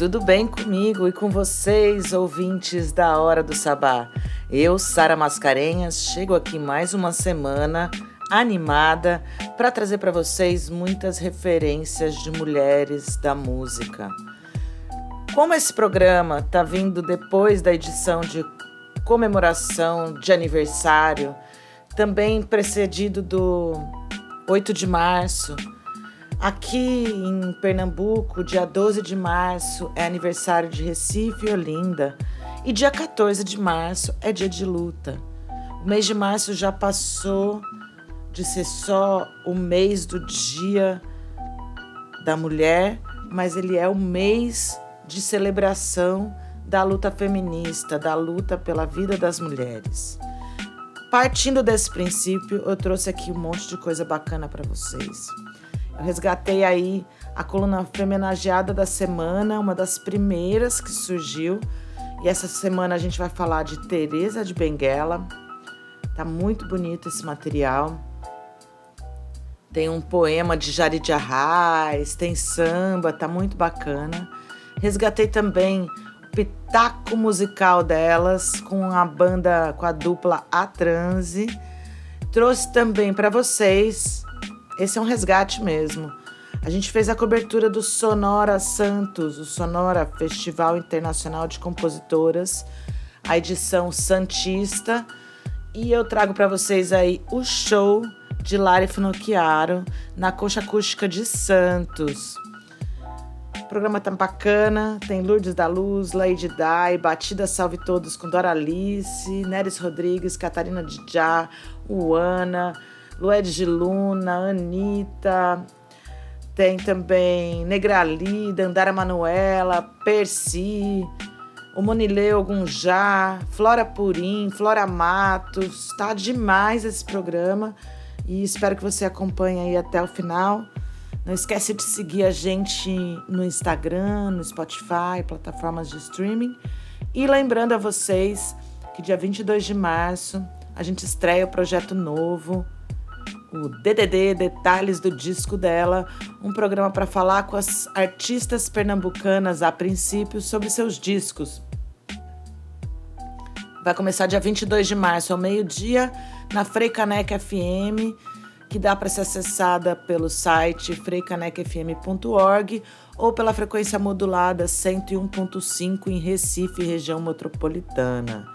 Tudo bem comigo e com vocês, ouvintes da Hora do Sabá? Eu, Sara Mascarenhas, chego aqui mais uma semana animada para trazer para vocês muitas referências de mulheres da música. Como esse programa está vindo depois da edição de comemoração de aniversário, também precedido do 8 de março, Aqui em Pernambuco, dia 12 de março é aniversário de Recife e Olinda, e dia 14 de março é dia de luta. O mês de março já passou de ser só o mês do Dia da Mulher, mas ele é o mês de celebração da luta feminista, da luta pela vida das mulheres. Partindo desse princípio, eu trouxe aqui um monte de coisa bacana para vocês. Resgatei aí a coluna homenageada da semana, uma das primeiras que surgiu. E essa semana a gente vai falar de Teresa de Benguela. Tá muito bonito esse material. Tem um poema de Jari de Arraes, tem samba, tá muito bacana. Resgatei também o pitaco musical delas com a banda, com a dupla A Transe. Trouxe também para vocês esse é um resgate mesmo. A gente fez a cobertura do Sonora Santos, o Sonora Festival Internacional de Compositoras, a edição Santista, e eu trago para vocês aí o show de Lari Finocchiaro na Concha Acústica de Santos. O programa tá bacana, tem Lourdes da Luz, Lady Dai, Batida Salve Todos com Dora Alice, Neres Rodrigues, Catarina Dijá, Uana, Lued de Luna, Anitta, tem também Negrali, Dandara Manuela, Percy, o Monileu Gunjá, Flora Purim, Flora Matos. Tá demais esse programa e espero que você acompanhe aí até o final. Não esquece de seguir a gente no Instagram, no Spotify, plataformas de streaming. E lembrando a vocês que dia 22 de março a gente estreia o projeto novo o DDD Detalhes do Disco dela, um programa para falar com as artistas pernambucanas a princípio sobre seus discos. Vai começar dia 22 de março, ao meio-dia, na Freicaneca FM, que dá para ser acessada pelo site freicanecfm.org ou pela frequência modulada 101.5 em Recife, região metropolitana.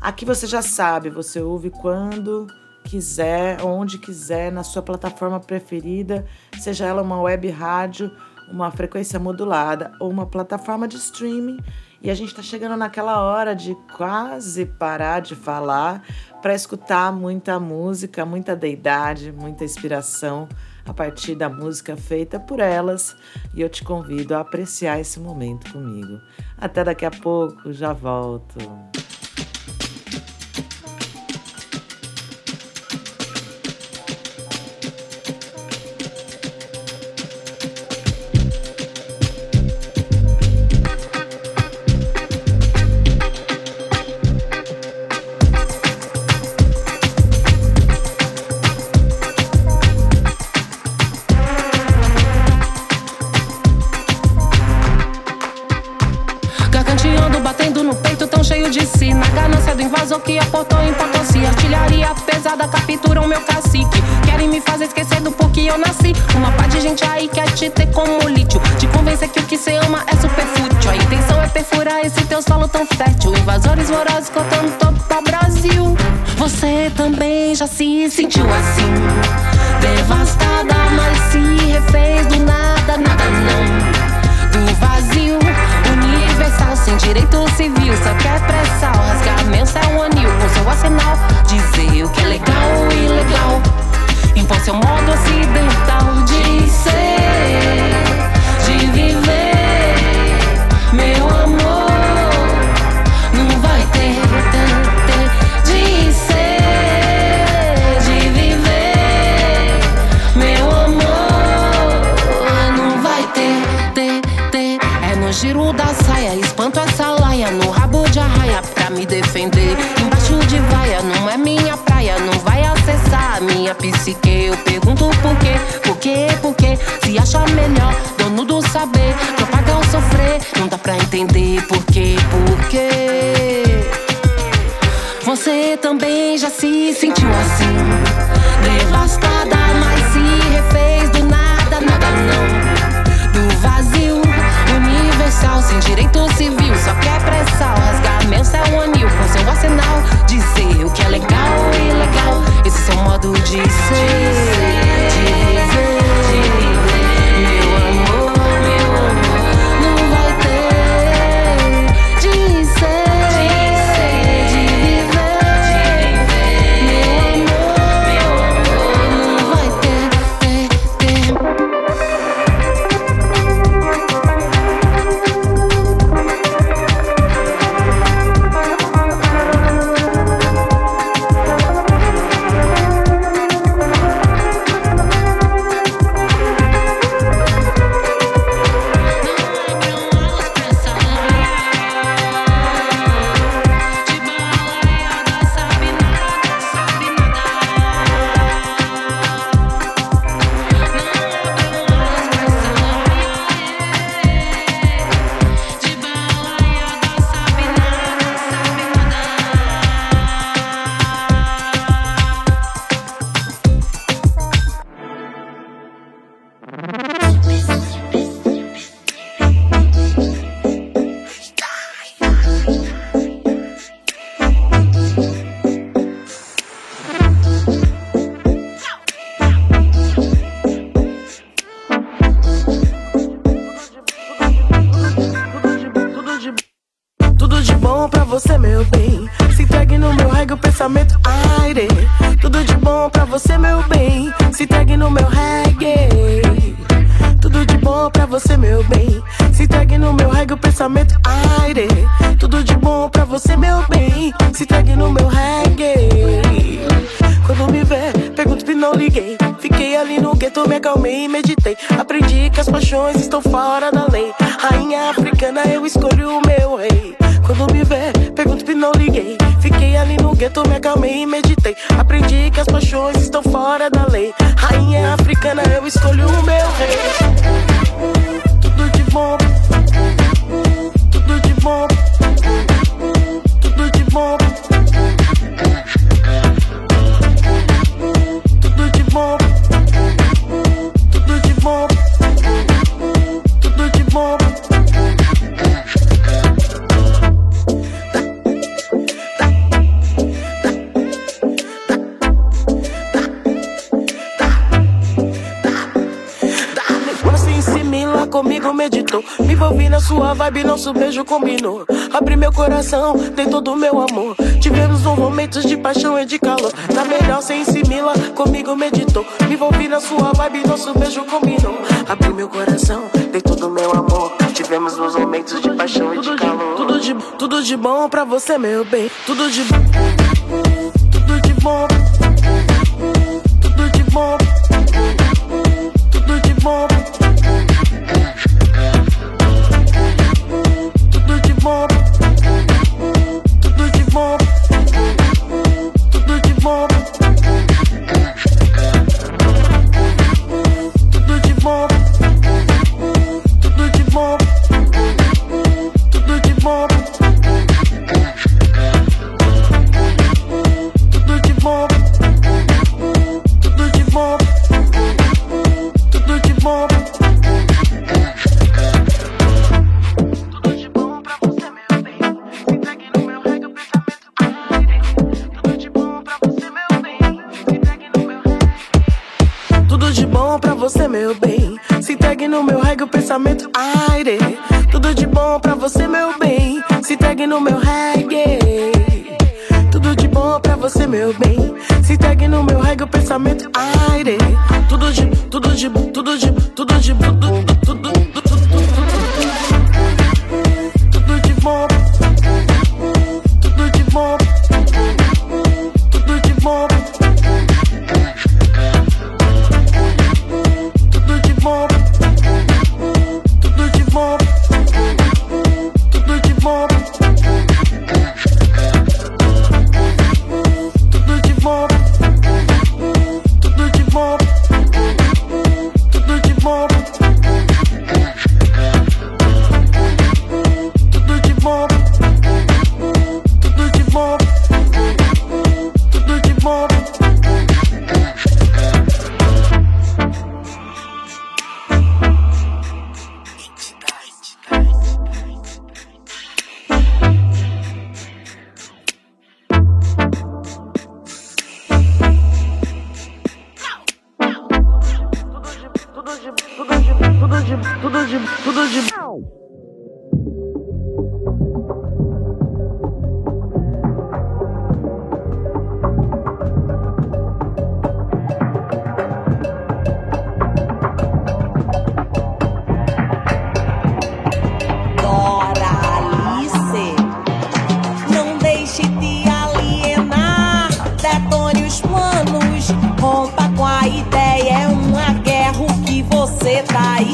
Aqui você já sabe, você ouve quando quiser, onde quiser, na sua plataforma preferida, seja ela uma web rádio, uma frequência modulada ou uma plataforma de streaming. E a gente está chegando naquela hora de quase parar de falar para escutar muita música, muita deidade, muita inspiração a partir da música feita por elas. E eu te convido a apreciar esse momento comigo. Até daqui a pouco, já volto. Gente aí quer te ter como liguei. Fiquei ali no gueto, me acalmei e meditei. Aprendi que as paixões estão fora da lei. Rainha africana, eu escolho o meu rei. Quando me vê, pergunto que não liguei. Fiquei ali no gueto, me acalmei e meditei. Aprendi que as paixões estão fora da lei. Rainha africana, eu escolho o meu rei. Tudo de bom. Tudo de bom. Tudo de bom. Nosso beijo combinou. Abri meu coração, dei todo o meu amor. Tivemos um momentos de paixão e de calor. Tá melhor sem simila, comigo meditou. Me envolvi na sua vibe, nosso beijo combinou. Abri meu coração, dei todo o meu amor. Tivemos uns momentos de paixão e de calor. Tudo de, tudo de bom pra você, meu bem. Tudo de bom. Tudo de bom.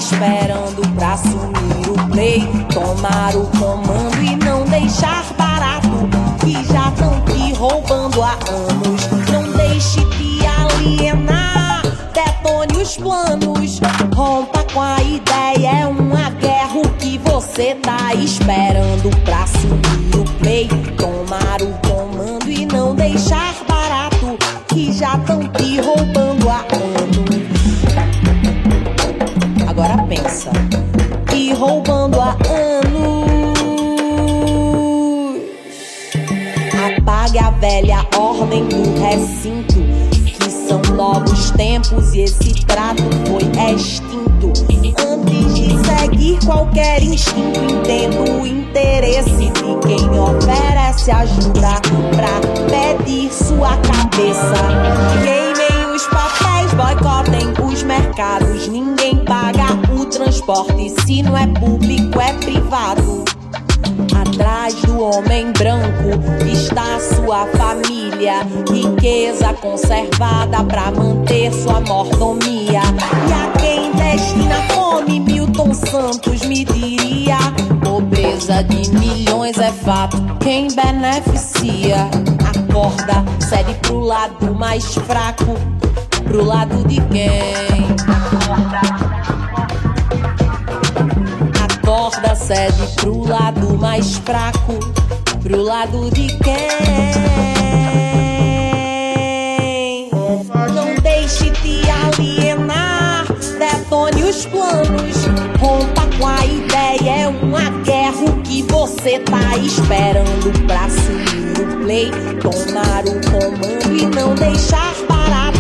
Esperando pra assumir o play, tomar o comando e não deixar barato, que já tão te roubando há anos. Não deixe te alienar, detone os planos, rompa com a ideia, é uma guerra o que você tá esperando pra assumir o play, tomar o comando agora pensa. E roubando há anos. Apague a velha ordem do recinto. Que são novos tempos e esse trato foi extinto. Antes de seguir qualquer instinto, entendo o interesse de quem oferece ajuda pra pedir sua cabeça. Queimem os papéis, boicotem os mercados. Ninguém paga o transporte. Se não é público, é privado. Atrás do homem branco está sua família, riqueza conservada para manter sua mordomia. E a quem destina fome, Milton Santos me diria: pobreza de milhões é fato, quem beneficia? Acorda, cede pro lado mais fraco, pro lado de quem? Acorda, cede pro lado mais fraco, pro lado de quem? Não deixe te alienar, detone os planos, rompa com a ideia, é uma guerra o que você tá esperando pra assumir o play, tomar o comando e não deixar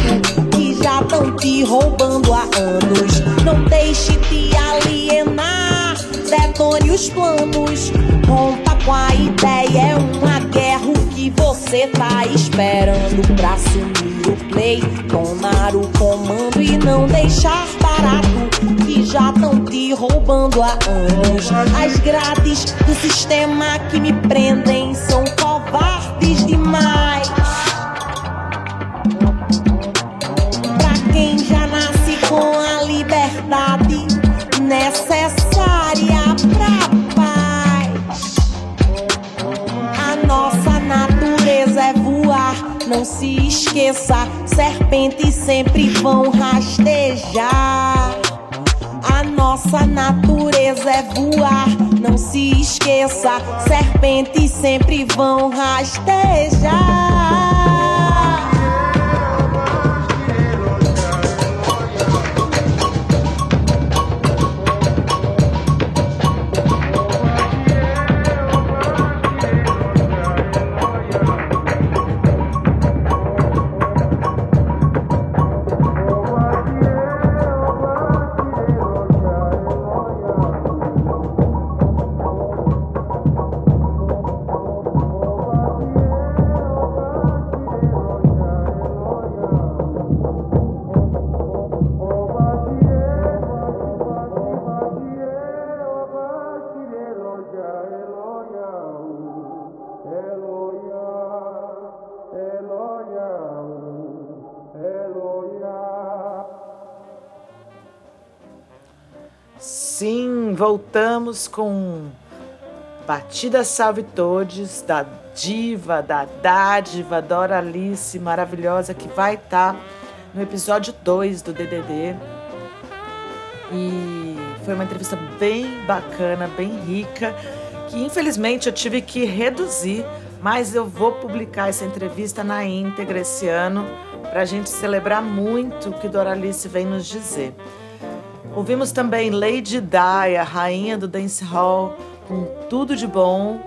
que já tão te roubando há anos. Não deixe te alienar, detone os planos, rompa com a ideia. É uma guerra o que você tá esperando pra assumir o play, tomar o comando e não deixar barato que já tão te roubando há anos. As grades do sistema que me prendem são covardes demais. Não se esqueça. Serpentes sempre vão rastejar. A nossa natureza é voar, não se esqueça. Serpentes sempre vão rastejar. Sim, voltamos com Batida Salve Todes, da diva, da dádiva, Doralice maravilhosa, que vai estar no episódio 2 do DDD. E foi uma entrevista bem bacana, bem rica, que infelizmente eu tive que reduzir, mas eu vou publicar essa entrevista na íntegra esse ano, para a gente celebrar muito o que Doralice vem nos dizer. Ouvimos também Lady Di, a rainha do dancehall, com tudo de bom.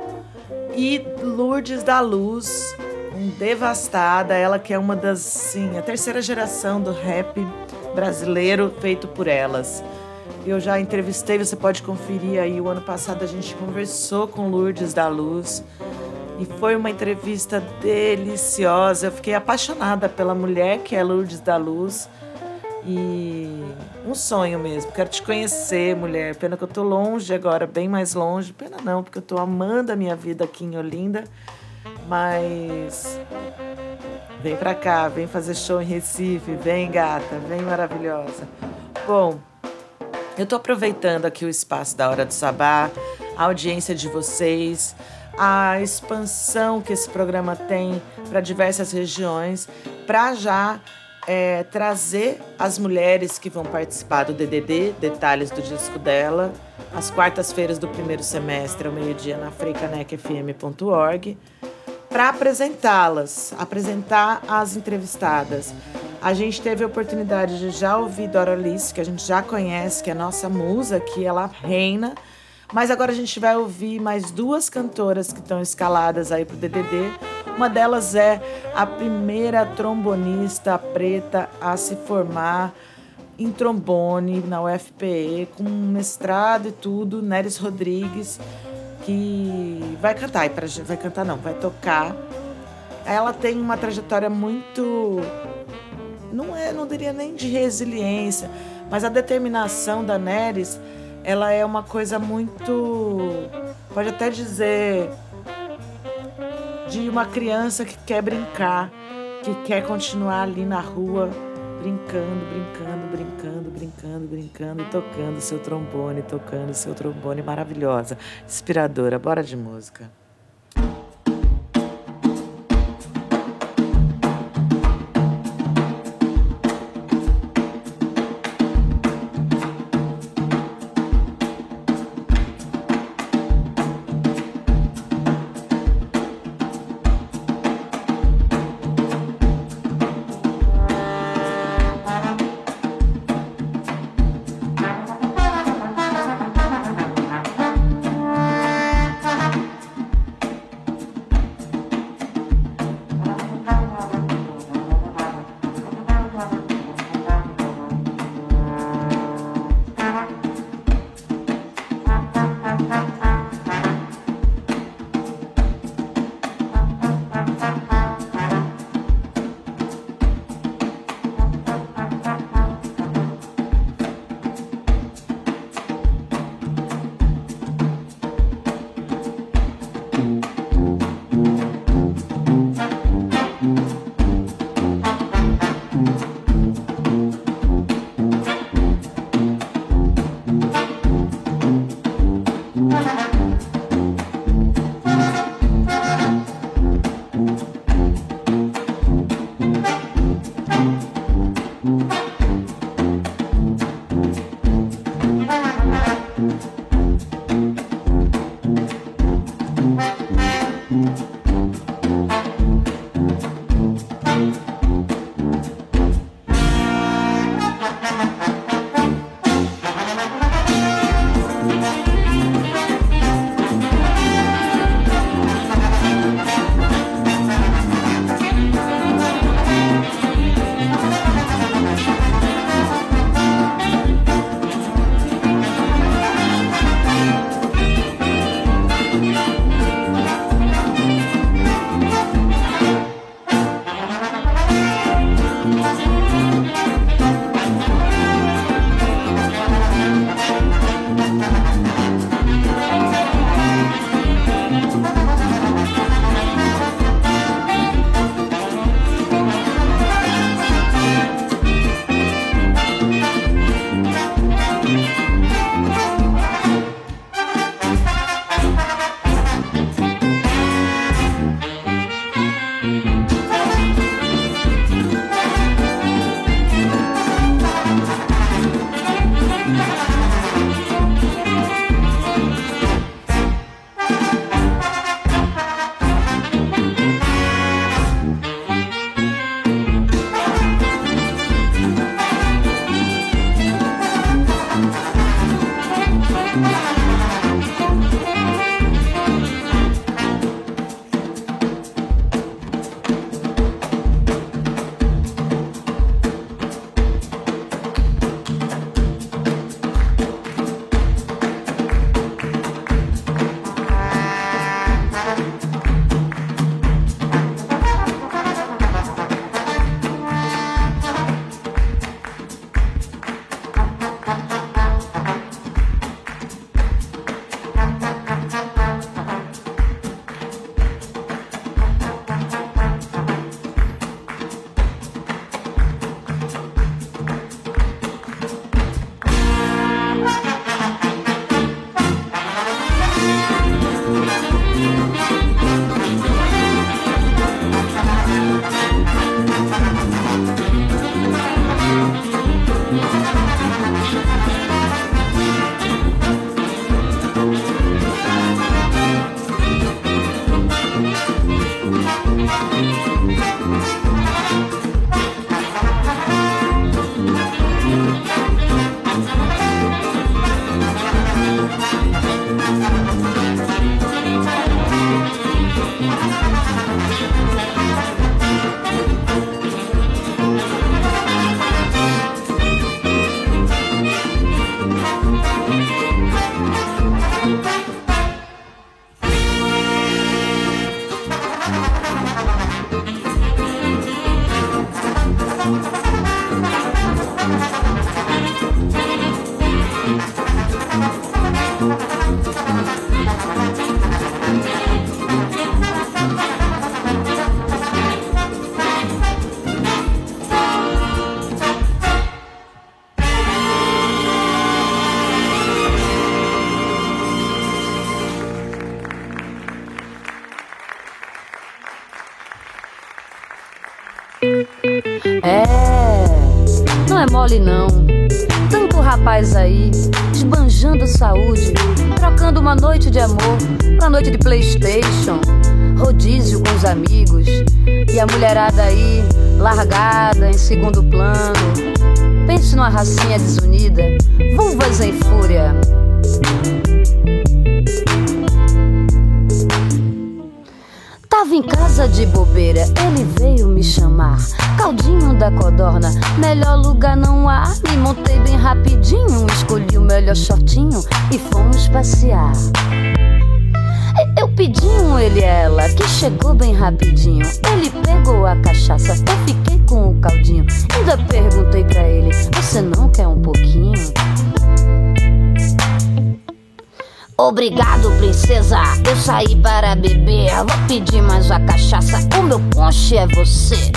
E Lourdes da Luz, com Devastada, ela que é uma das, sim, a terceira geração do rap brasileiro feito por elas. Eu já entrevistei, você pode conferir aí. O ano passado a gente conversou com Lourdes da Luz e foi uma entrevista deliciosa. Eu fiquei apaixonada pela mulher que é Lourdes da Luz e um sonho mesmo. Quero te conhecer, mulher. Pena que eu tô longe agora, bem mais longe. Pena não, porque eu tô amando a minha vida aqui em Olinda. Mas vem pra cá, vem fazer show em Recife, vem gata, vem maravilhosa. Bom, eu tô aproveitando aqui o espaço da Hora do Sabá, a audiência de vocês, a expansão que esse programa tem para diversas regiões, para já é, trazer as mulheres que vão participar do DDD, detalhes do disco dela, às quartas-feiras do primeiro semestre, ao meio-dia, na freicanecfm.org, para apresentá-las, apresentar as entrevistadas. A gente teve a oportunidade de já ouvir Dora Alice, que a gente já conhece, que é nossa musa, que ela reina. Mas agora a gente vai ouvir mais duas cantoras que estão escaladas aí pro DDD uma delas é a primeira trombonista preta a se formar em trombone na UFPE, com mestrado e tudo, Neres Rodrigues, que vai cantar, vai cantar não, vai tocar. Ela tem uma trajetória muito não é, não diria nem de resiliência, mas a determinação da Neres, ela é uma coisa muito pode até dizer de uma criança que quer brincar, que quer continuar ali na rua brincando, brincando, brincando, brincando, brincando e tocando seu trombone, tocando seu trombone maravilhosa, inspiradora. Bora de música. Mole não. Tanto rapaz aí, esbanjando saúde, trocando uma noite de amor pra noite de Playstation, rodízio com os amigos, e a mulherada aí, largada em segundo plano. Pense numa racinha desunida, vulvas em fúria. Tava em casa de bobeira, ele veio me chamar. Caldinho da codorna, melhor lugar não há. Me montei bem rapidinho, escolhi o melhor shortinho e fomos passear. Eu pedi um ele e ela, que chegou bem rapidinho. Ele pegou a cachaça, eu fiquei com o caldinho. Ainda perguntei pra ele: Você não quer um pouquinho? Obrigado, princesa. Eu saí para beber. Vou pedir mais uma cachaça. O meu ponche é você.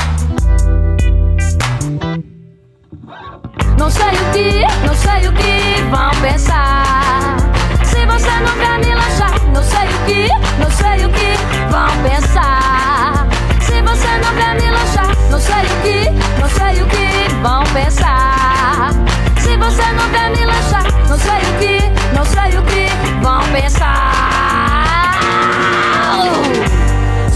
Não sei o que, não sei o que vão pensar. Se você não quer me lanchar, não sei o que, não sei o que vão pensar. Se você não quer me lanchar, não sei o que, não sei o que vão pensar. Se você não quer me lanchar, não sei o que, não sei o que vão pensar.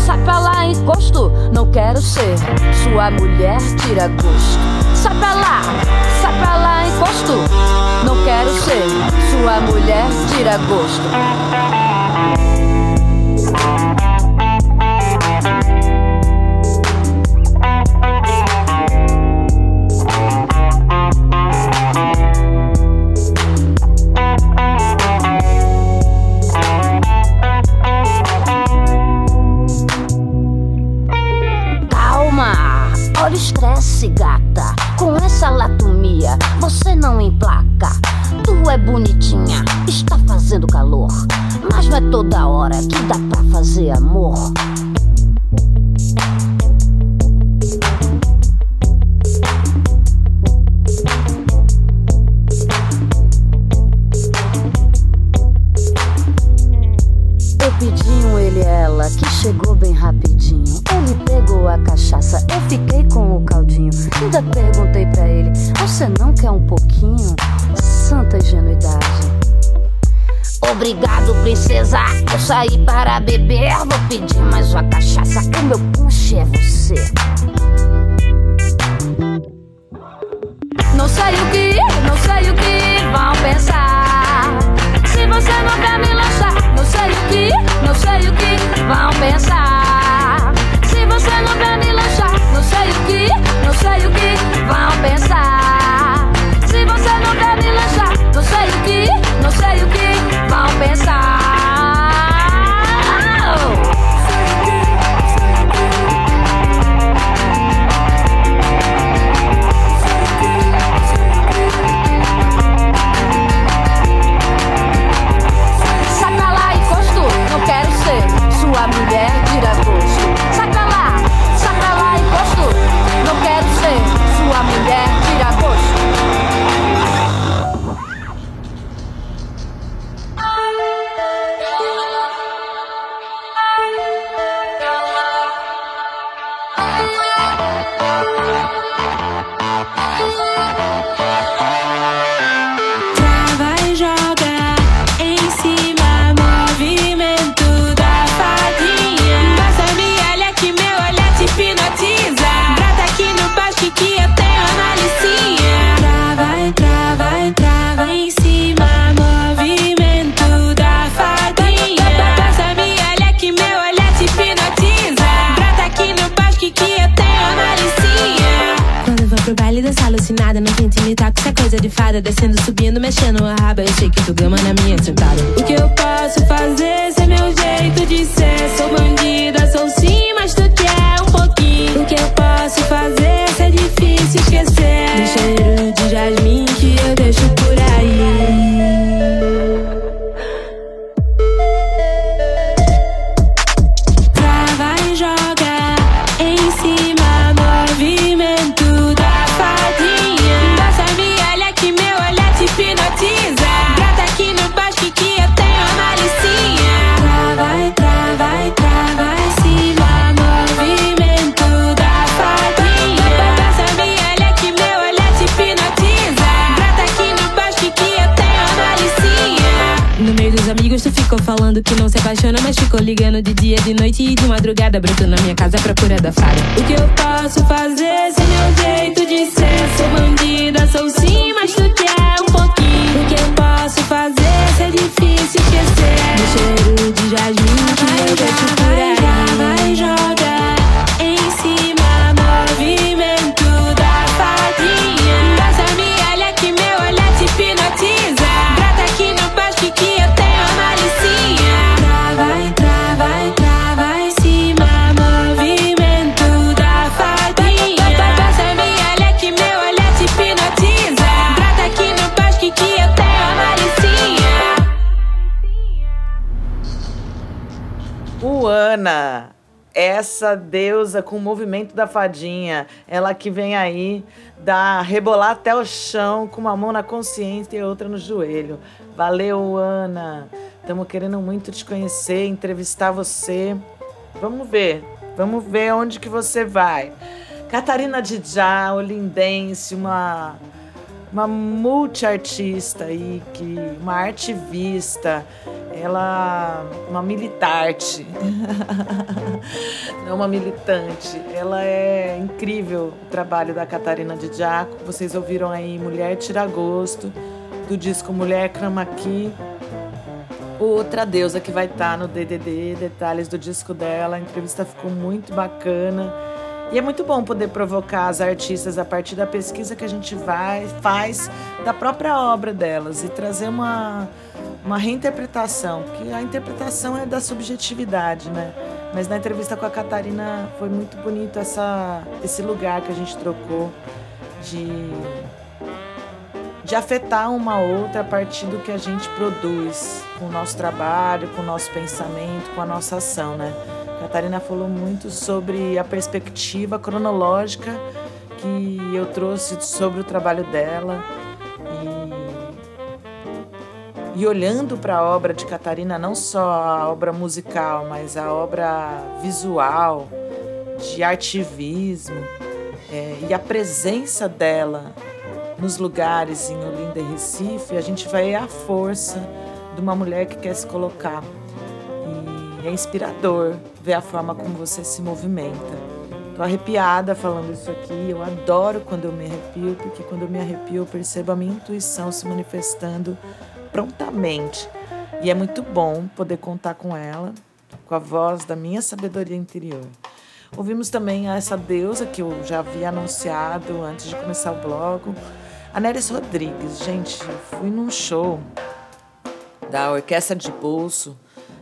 Sai pra lá, encosto, não quero ser sua mulher, tira gosto. Sai pra lá, sai pra lá, encosto, não quero ser sua mulher, tira gosto. Toda hora que dá pra fazer amor. Saí para beber. Vou pedir mais uma cachaça. O meu punch é você. Não sei o que, não sei o que vão pensar. Se você não quer me lançar, não sei o que, não sei o que vão pensar. Se você não quer me lançar, não sei o que, não sei o que vão pensar. Com o movimento da fadinha, ela que vem aí da rebolar até o chão com uma mão na consciência e outra no joelho. Valeu, Ana. Estamos querendo muito te conhecer, entrevistar você. Vamos ver, vamos ver onde que você vai. Catarina Didjá, olindense, uma uma multiartista aí, que, uma artivista, ela uma militarte, não uma militante. Ela é incrível o trabalho da Catarina de Diaco. Vocês ouviram aí Mulher Tira Gosto, do disco Mulher Chroma Key. Outra deusa que vai estar no DDD, detalhes do disco dela. A entrevista ficou muito bacana. E é muito bom poder provocar as artistas a partir da pesquisa que a gente vai, faz da própria obra delas e trazer uma, uma reinterpretação, porque a interpretação é da subjetividade, né? Mas na entrevista com a Catarina foi muito bonito essa, esse lugar que a gente trocou de, de afetar uma outra a partir do que a gente produz com o nosso trabalho, com o nosso pensamento, com a nossa ação, né? Catarina falou muito sobre a perspectiva cronológica que eu trouxe sobre o trabalho dela e, olhando para a obra de Catarina, não só a obra musical, mas a obra visual, de ativismo é, e a presença dela nos lugares em Olinda e Recife, a gente vai a força de uma mulher que quer se colocar. E é inspirador ver a forma como você se movimenta. Tô arrepiada falando isso aqui. Eu adoro quando eu me arrepio, porque quando eu me arrepio eu percebo a minha intuição se manifestando prontamente. E é muito bom poder contar com ela, com a voz da minha sabedoria interior. Ouvimos também essa deusa que eu já havia anunciado antes de começar o blog, a Neres Rodrigues. Gente, eu fui num show da Orquestra de Bolso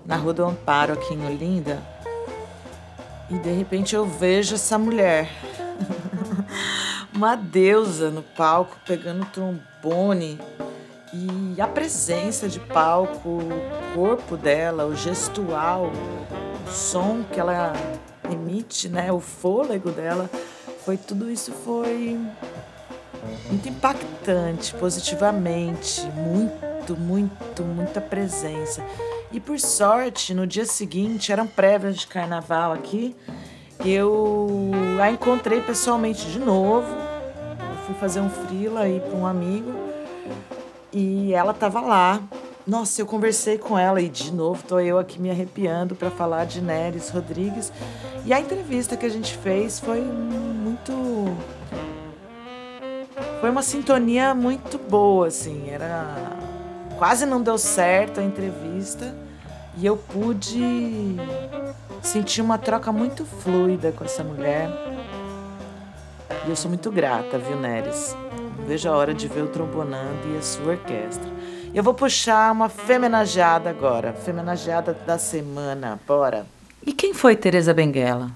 na Rua do Amparo, aqui em Olinda, e de repente eu vejo essa mulher, uma deusa no palco, pegando trombone. E a presença de palco, o corpo dela, o gestual, o som que ela emite, né, o fôlego dela, foi tudo isso foi muito impactante, positivamente, muito, muito, muita presença. E por sorte, no dia seguinte, eram prévias de carnaval aqui, eu a encontrei pessoalmente de novo. Eu fui fazer um frila aí para um amigo e ela estava lá. Nossa, eu conversei com ela e de novo tô eu aqui me arrepiando para falar de Neres Rodrigues. E a entrevista que a gente fez foi muito foi uma sintonia muito boa, assim, era quase não deu certo a entrevista e eu pude sentir uma troca muito fluida com essa mulher. E eu sou muito grata, viu, Neres? Vejo a hora de ver o trombonando e a sua orquestra. Eu vou puxar uma femenageada agora, femenageada da semana, bora. E quem foi Teresa Benguela?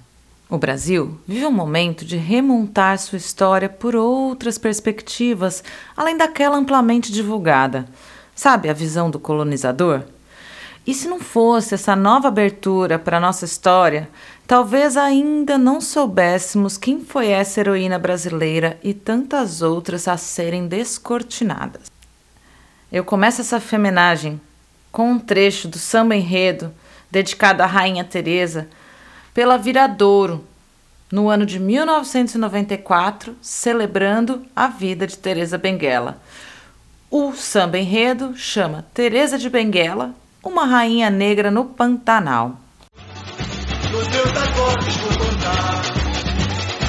O Brasil vive um momento de remontar sua história por outras perspectivas, além daquela amplamente divulgada. Sabe a visão do colonizador? E se não fosse essa nova abertura para a nossa história, talvez ainda não soubéssemos quem foi essa heroína brasileira e tantas outras a serem descortinadas. Eu começo essa femenagem com um trecho do samba enredo dedicado à Rainha Teresa pela Viradouro, no ano de 1994, celebrando a vida de Teresa Benguela. O samba enredo chama Teresa de Benguela uma rainha negra no Pantanal. Nos acordes vou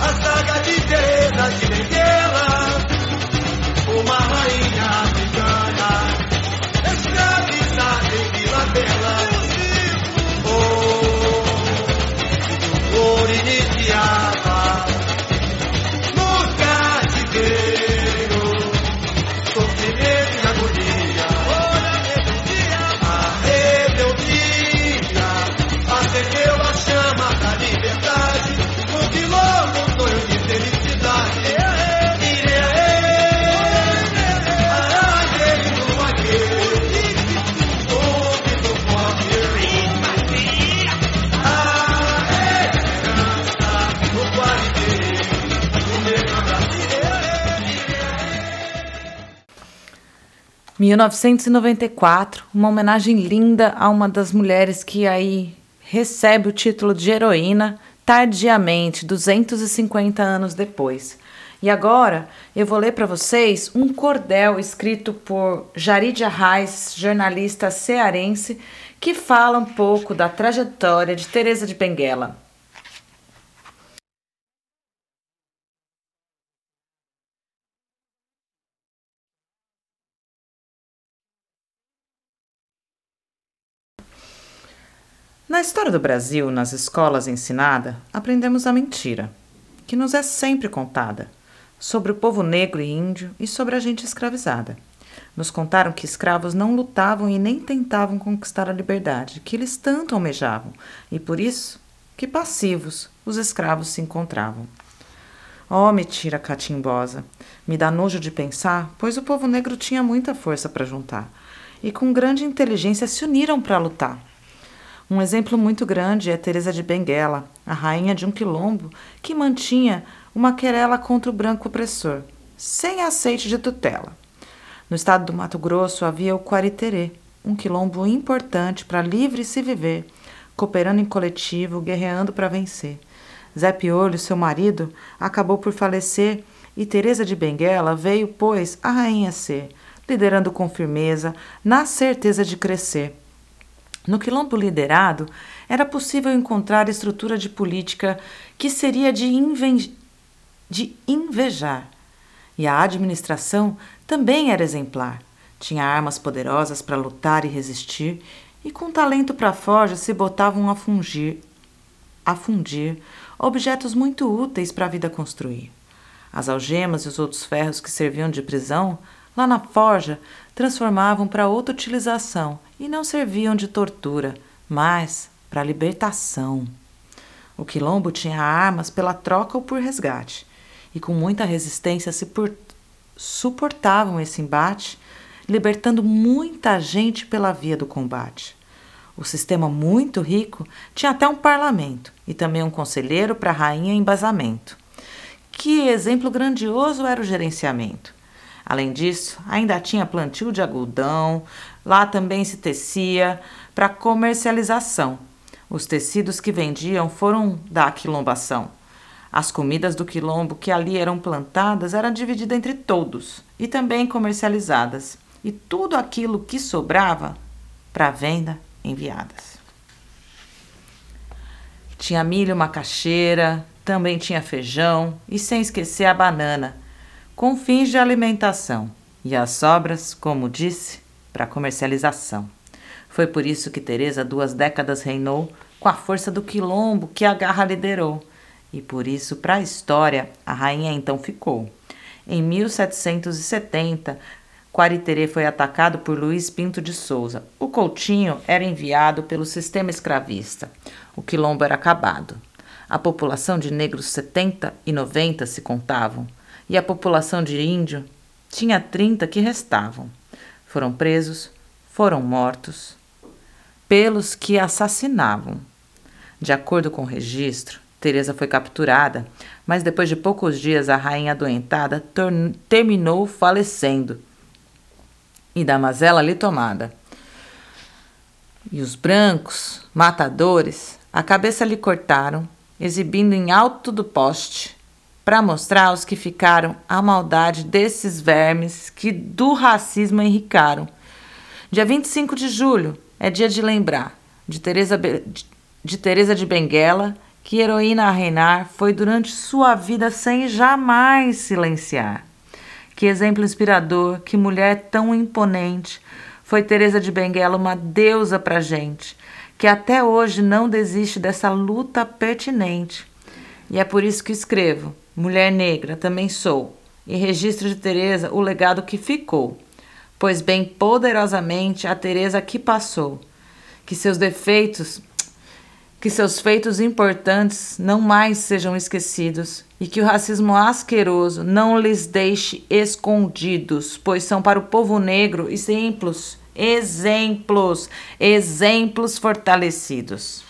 a saga de de uma rainha africana, escravizada em Vila Bela. Oh, o ouro 1994, uma homenagem linda a uma das mulheres que aí recebe o título de heroína tardiamente, 250 anos depois. E agora eu vou ler para vocês um cordel escrito por Jaridia Reis, jornalista cearense, que fala um pouco da trajetória de Teresa de Benguela. Na história do Brasil, nas escolas ensinada, aprendemos a mentira, que nos é sempre contada, sobre o povo negro e índio e sobre a gente escravizada. Nos contaram que escravos não lutavam e nem tentavam conquistar a liberdade, que eles tanto almejavam, e por isso que passivos os escravos se encontravam. Oh, mentira catimbosa! Me dá nojo de pensar, pois o povo negro tinha muita força para juntar, e com grande inteligência se uniram para lutar. Um exemplo muito grande é Teresa de Benguela, a rainha de um quilombo que mantinha uma querela contra o branco opressor, sem aceite de tutela. No estado do Mato Grosso havia o Quariterê, um quilombo importante para livre se viver, cooperando em coletivo, guerreando para vencer. Zé Piolho, seu marido, acabou por falecer e Teresa de Benguela veio, pois, a rainha ser, liderando com firmeza, na certeza de crescer. No quilombo liderado, era possível encontrar estrutura de política que seria de, inve de invejar. E a administração também era exemplar. Tinha armas poderosas para lutar e resistir, e com talento para forja se botavam a fungir, a fundir objetos muito úteis para a vida construir. As algemas e os outros ferros que serviam de prisão, lá na forja, transformavam para outra utilização e não serviam de tortura, mas para libertação. O quilombo tinha armas pela troca ou por resgate, e com muita resistência se por... suportavam esse embate, libertando muita gente pela via do combate. O sistema muito rico tinha até um parlamento e também um conselheiro para a rainha em embasamento. Que exemplo grandioso era o gerenciamento! Além disso, ainda tinha plantio de algodão, lá também se tecia para comercialização. Os tecidos que vendiam foram da quilombação. As comidas do quilombo que ali eram plantadas eram divididas entre todos e também comercializadas, e tudo aquilo que sobrava para venda enviadas. Tinha milho, macaxeira, também tinha feijão e sem esquecer a banana com fins de alimentação e as sobras, como disse, para comercialização. Foi por isso que Teresa duas décadas reinou com a força do quilombo que a garra liderou e por isso, para a história, a rainha então ficou. Em 1770, Quariterê foi atacado por Luiz Pinto de Souza. O Coutinho era enviado pelo sistema escravista. O quilombo era acabado. A população de negros 70 e 90 se contavam, e a população de índio tinha 30 que restavam. Foram presos, foram mortos pelos que assassinavam. De acordo com o registro, Teresa foi capturada, mas depois de poucos dias a rainha adoentada terminou falecendo e da mazela ali tomada. E os brancos, matadores, a cabeça lhe cortaram, exibindo em alto do poste, para mostrar aos que ficaram a maldade desses vermes que do racismo enricaram. Dia 25 de julho é dia de lembrar de Teresa de Teresa de Benguela, que heroína a reinar foi durante sua vida sem jamais silenciar. Que exemplo inspirador, que mulher tão imponente. Foi Teresa de Benguela uma deusa pra gente, que até hoje não desiste dessa luta pertinente. E é por isso que escrevo: Mulher negra também sou, e registro de Teresa o legado que ficou, pois bem poderosamente a Teresa que passou, que seus defeitos que seus feitos importantes não mais sejam esquecidos e que o racismo asqueroso não lhes deixe escondidos, pois são para o povo negro exemplos, exemplos, exemplos fortalecidos.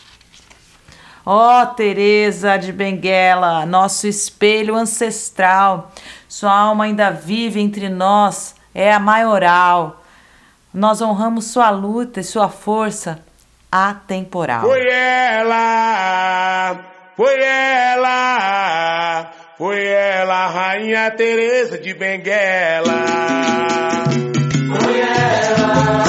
Ó oh, Teresa de Benguela, nosso espelho ancestral, sua alma ainda vive entre nós, é a maioral. Nós honramos sua luta e sua força atemporal. Foi ela, foi ela, foi ela, Rainha Teresa de Benguela. Foi ela.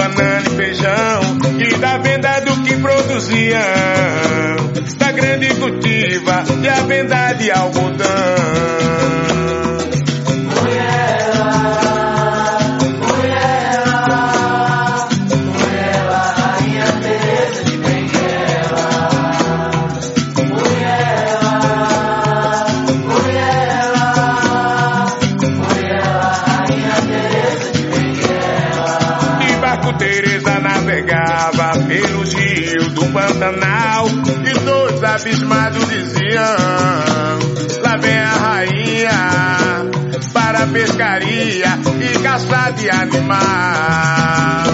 venda e caçar de animar.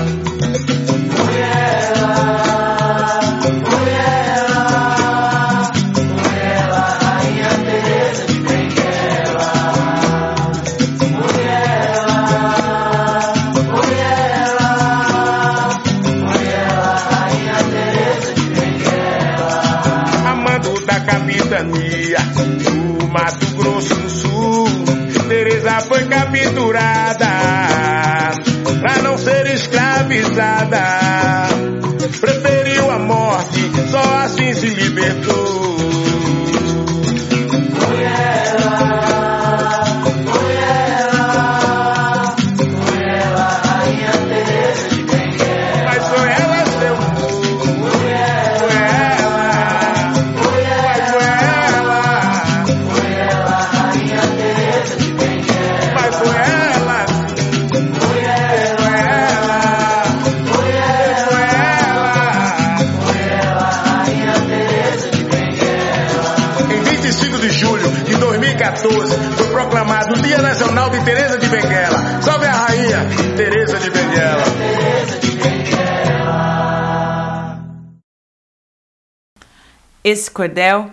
Esse cordel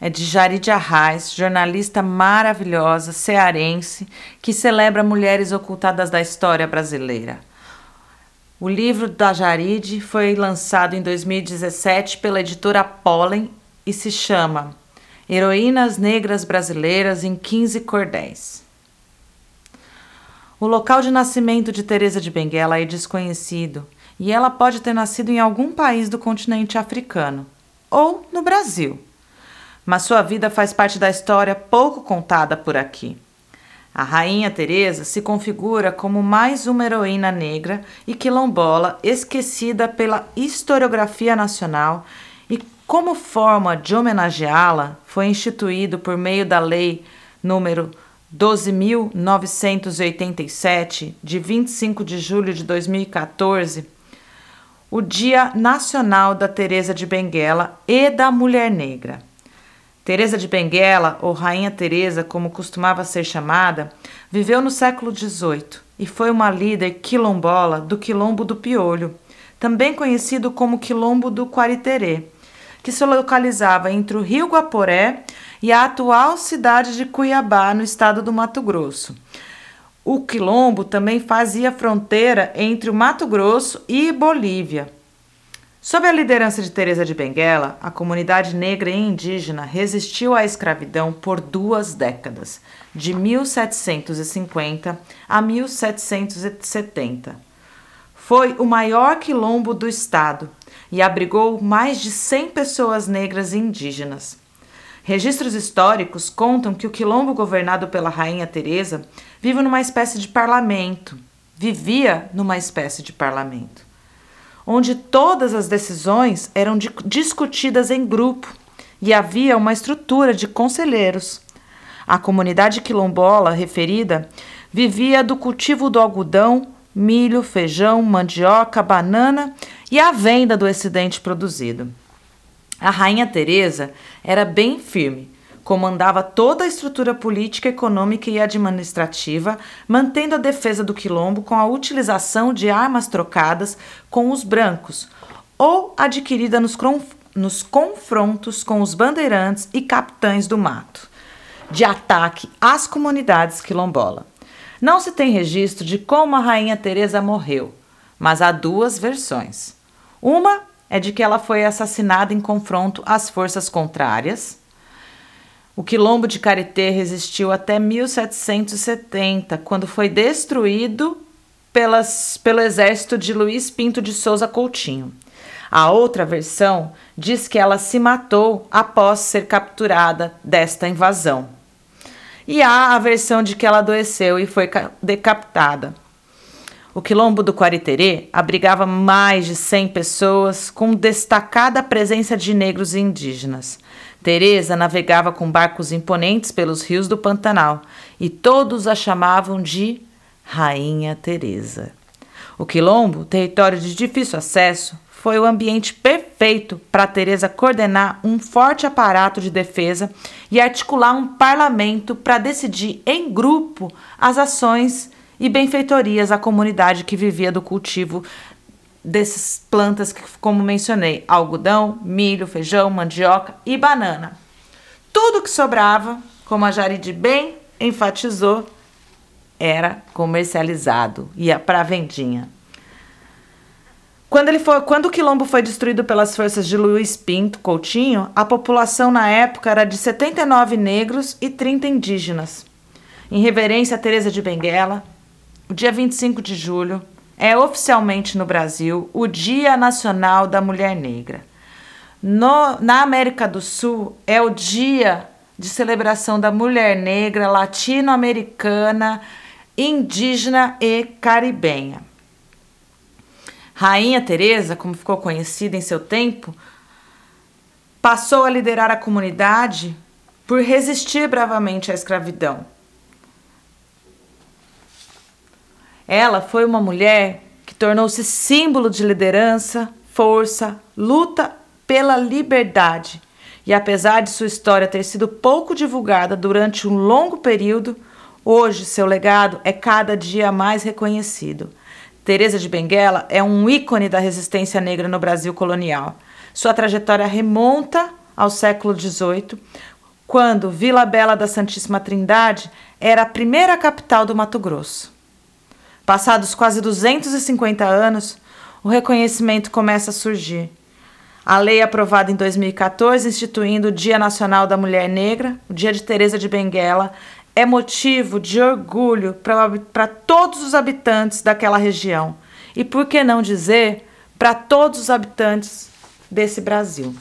é de Jaride Arraes, jornalista maravilhosa, cearense, que celebra mulheres ocultadas da história brasileira. O livro da Jaride foi lançado em 2017 pela editora Pollen e se chama Heroínas Negras Brasileiras em 15 Cordéis. O local de nascimento de Teresa de Benguela é desconhecido e ela pode ter nascido em algum país do continente africano ou no Brasil. Mas sua vida faz parte da história pouco contada por aqui. A rainha Teresa se configura como mais uma heroína negra e quilombola esquecida pela historiografia nacional e como forma de homenageá-la foi instituído por meio da lei número 12.987, de 25 de julho de 2014, o Dia Nacional da Teresa de Benguela e da Mulher Negra. Teresa de Benguela, ou Rainha Teresa, como costumava ser chamada, viveu no século XVIII e foi uma líder quilombola do Quilombo do Piolho, também conhecido como Quilombo do Quariterê, que se localizava entre o Rio Guaporé e a atual cidade de Cuiabá, no estado do Mato Grosso. O quilombo também fazia fronteira entre o Mato Grosso e Bolívia. Sob a liderança de Teresa de Benguela, a comunidade negra e indígena resistiu à escravidão por duas décadas, de 1750 a 1770. Foi o maior quilombo do estado e abrigou mais de 100 pessoas negras e indígenas. Registros históricos contam que o quilombo governado pela rainha Teresa vive numa espécie de parlamento, vivia numa espécie de parlamento, onde todas as decisões eram di- discutidas em grupo e havia uma estrutura de conselheiros. A comunidade quilombola referida vivia do cultivo do algodão, milho, feijão, mandioca, banana e a venda do excedente produzido. A rainha Teresa era bem firme, comandava toda a estrutura política, econômica e administrativa, mantendo a defesa do quilombo com a utilização de armas trocadas com os brancos ou adquirida nos, nos confrontos com os bandeirantes e capitães do mato, de ataque às comunidades quilombola. Não se tem registro de como a rainha Teresa morreu, mas há duas versões. Uma é de que ela foi assassinada em confronto às forças contrárias. O quilombo de Caretê resistiu até 1770, quando foi destruído pelas, pelo exército de Luiz Pinto de Souza Coutinho. A outra versão diz que ela se matou após ser capturada desta invasão. E há a versão de que ela adoeceu e foi ca- decapitada. O quilombo do Quariterê abrigava mais de 100 pessoas, com destacada presença de negros e indígenas. Teresa navegava com barcos imponentes pelos rios do Pantanal e todos a chamavam de Rainha Teresa. O quilombo, território de difícil acesso, foi o ambiente perfeito feito para Teresa coordenar um forte aparato de defesa e articular um parlamento para decidir em grupo as ações e benfeitorias à comunidade que vivia do cultivo dessas plantas que, como mencionei, algodão, milho, feijão, mandioca e banana. Tudo que sobrava, como a Jaride bem enfatizou, era comercializado, ia para vendinha. Quando, ele foi, quando o quilombo foi destruído pelas forças de Luiz Pinto Coutinho, a população na época era de 79 negros e 30 indígenas. Em reverência a Teresa de Benguela, o dia 25 de julho é oficialmente no Brasil o Dia Nacional da Mulher Negra. No, na América do Sul é o dia de celebração da mulher negra latino-americana, indígena e caribenha. Rainha Teresa, como ficou conhecida em seu tempo, passou a liderar a comunidade por resistir bravamente à escravidão. Ela foi uma mulher que tornou-se símbolo de liderança, força, luta pela liberdade. E apesar de sua história ter sido pouco divulgada durante um longo período, hoje seu legado é cada dia mais reconhecido. Teresa de Benguela é um ícone da resistência negra no Brasil colonial. Sua trajetória remonta ao século XVIII, quando Vila Bela da Santíssima Trindade era a primeira capital do Mato Grosso. Passados quase 250 anos, o reconhecimento começa a surgir. A lei aprovada em 2014, instituindo o Dia Nacional da Mulher Negra, o Dia de Teresa de Benguela, é motivo de orgulho para todos os habitantes daquela região e, por que não dizer, para todos os habitantes desse Brasil.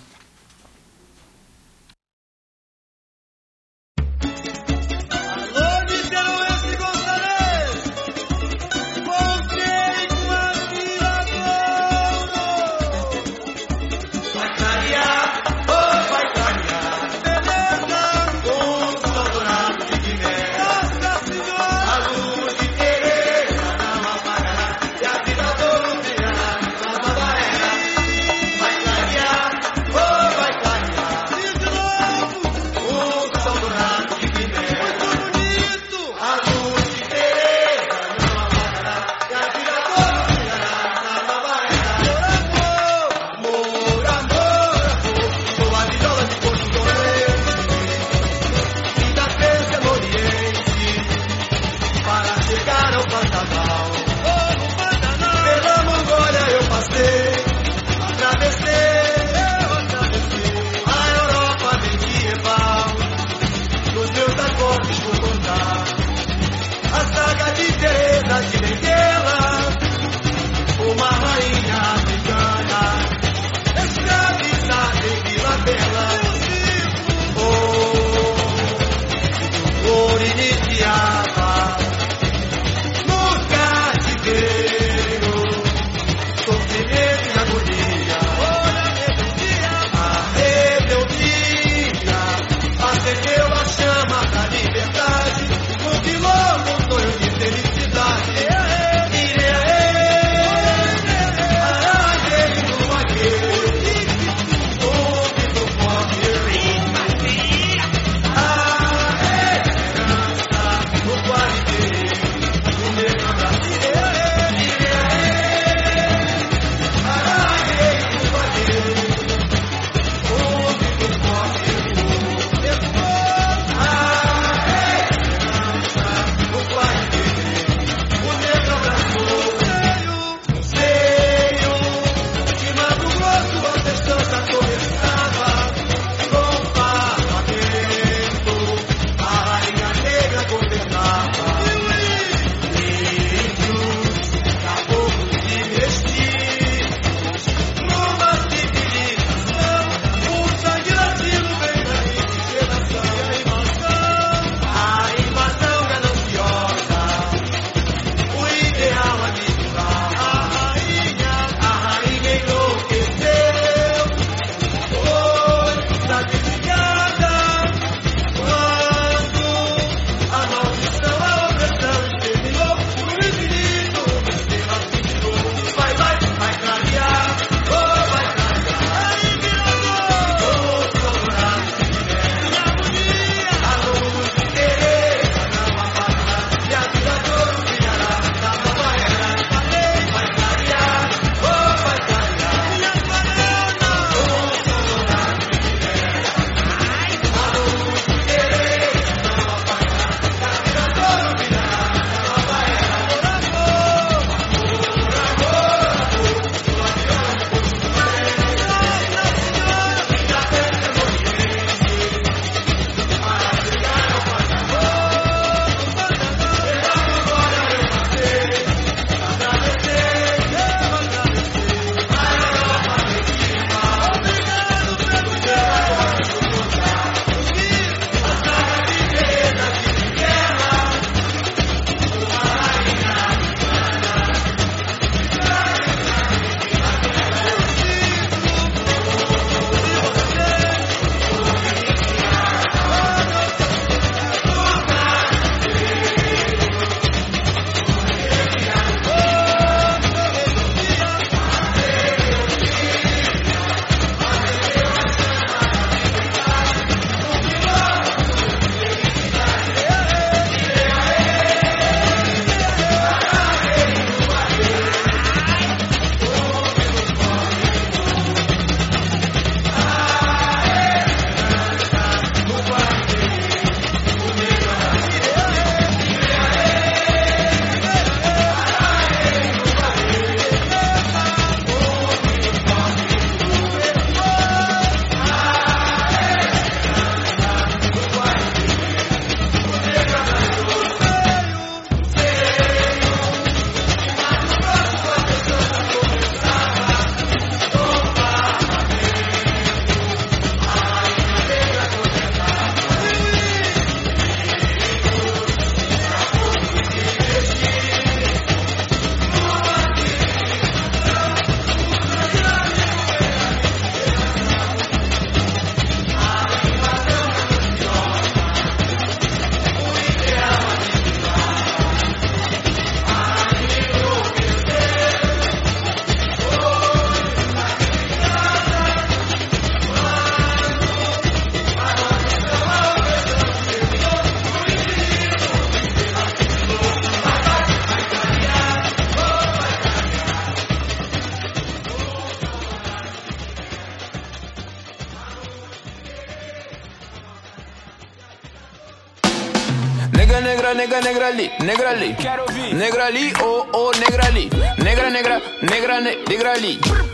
nega negra ali, negra ali. Quero ouvir. Negra ali, oh, oh, negra ali. Negra, negra, negra, negra ali. Brr.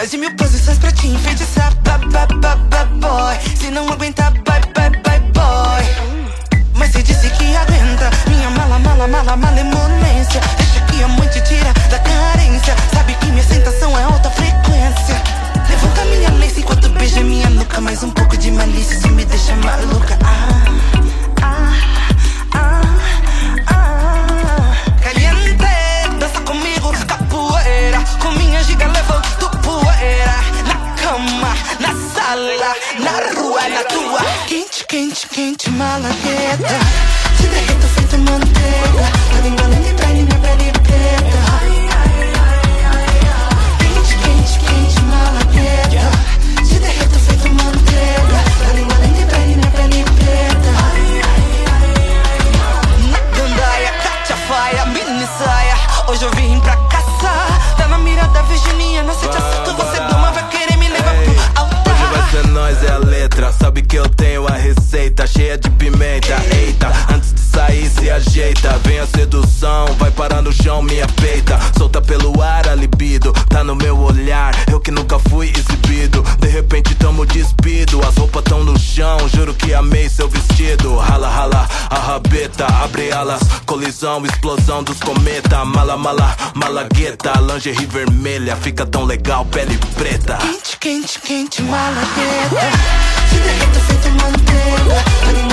Mais de mil poses só pra te enfeitiçar, ba, boy. Se não aguentar sedução vai parar no chão, minha peita Solta pelo ar a libido, tá no meu olhar. Eu que nunca fui exibido De repente tamo despido, as roupas tão no chão Juro que amei seu vestido. Rala, rala, a rabeta, abre alas. Colisão, explosão dos cometa. Mala, mala, malagueta. Lingerie vermelha, fica tão legal, pele preta. Quente, quente, quente, malagueta. Se derreto feito manteiga. Tá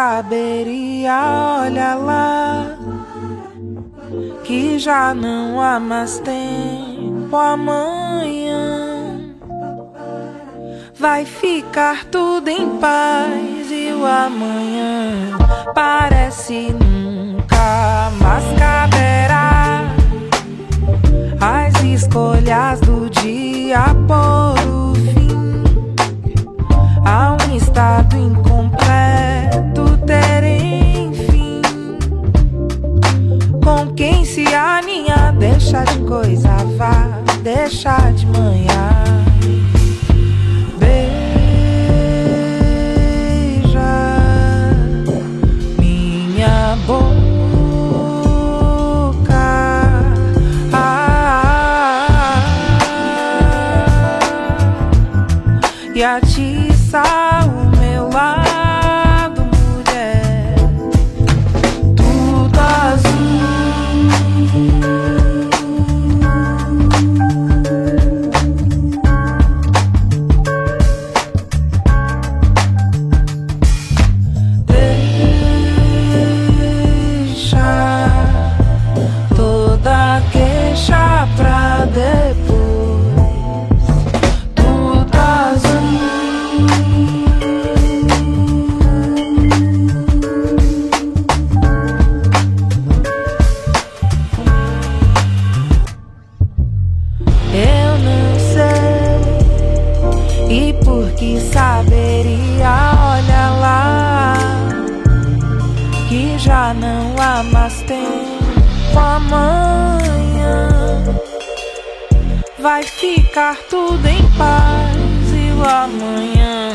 saberia, olha lá, que já não há mais tempo amanhã. Vai ficar tudo em paz e o amanhã parece nunca mais caberá. As escolhas do dia por o fim a um estado incômodo. deixa de coisa, vá, deixa de ficar tudo em paz e o amanhã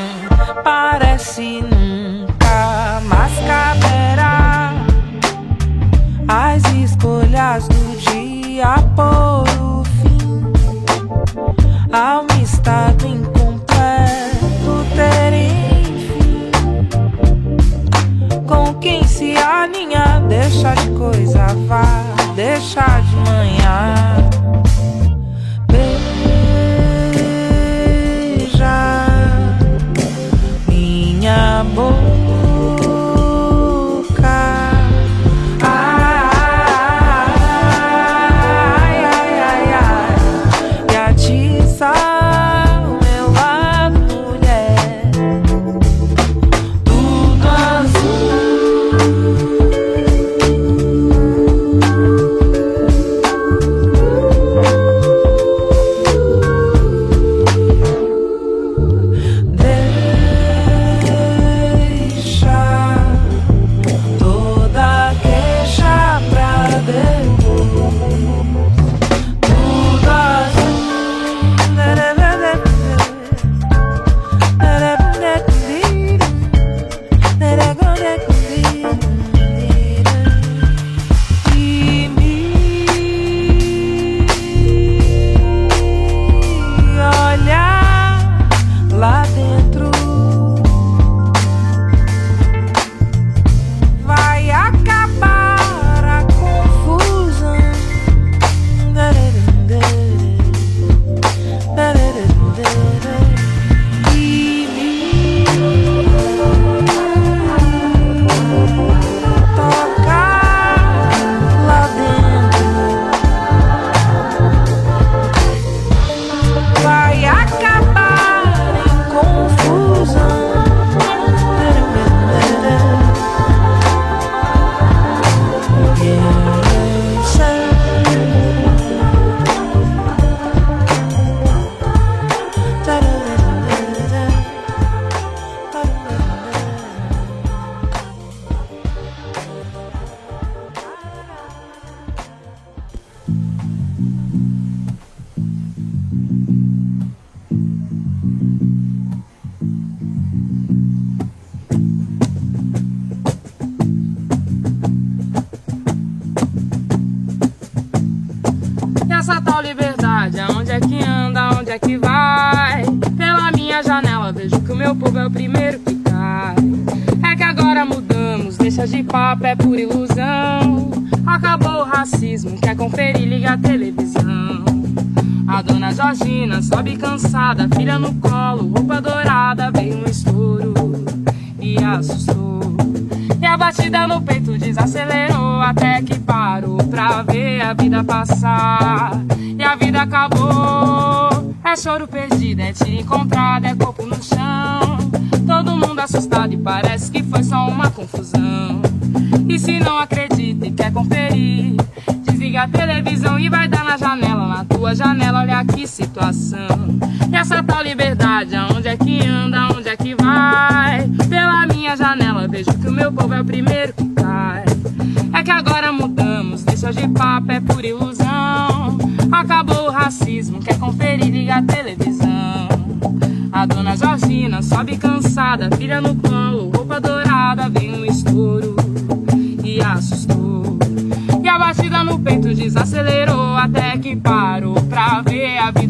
parece nunca mais caberá. As escolhas do dia por o fim ao um estado incompleto ter enfim. Com quem se alinha, deixa de coisa vá, deixa de manhã.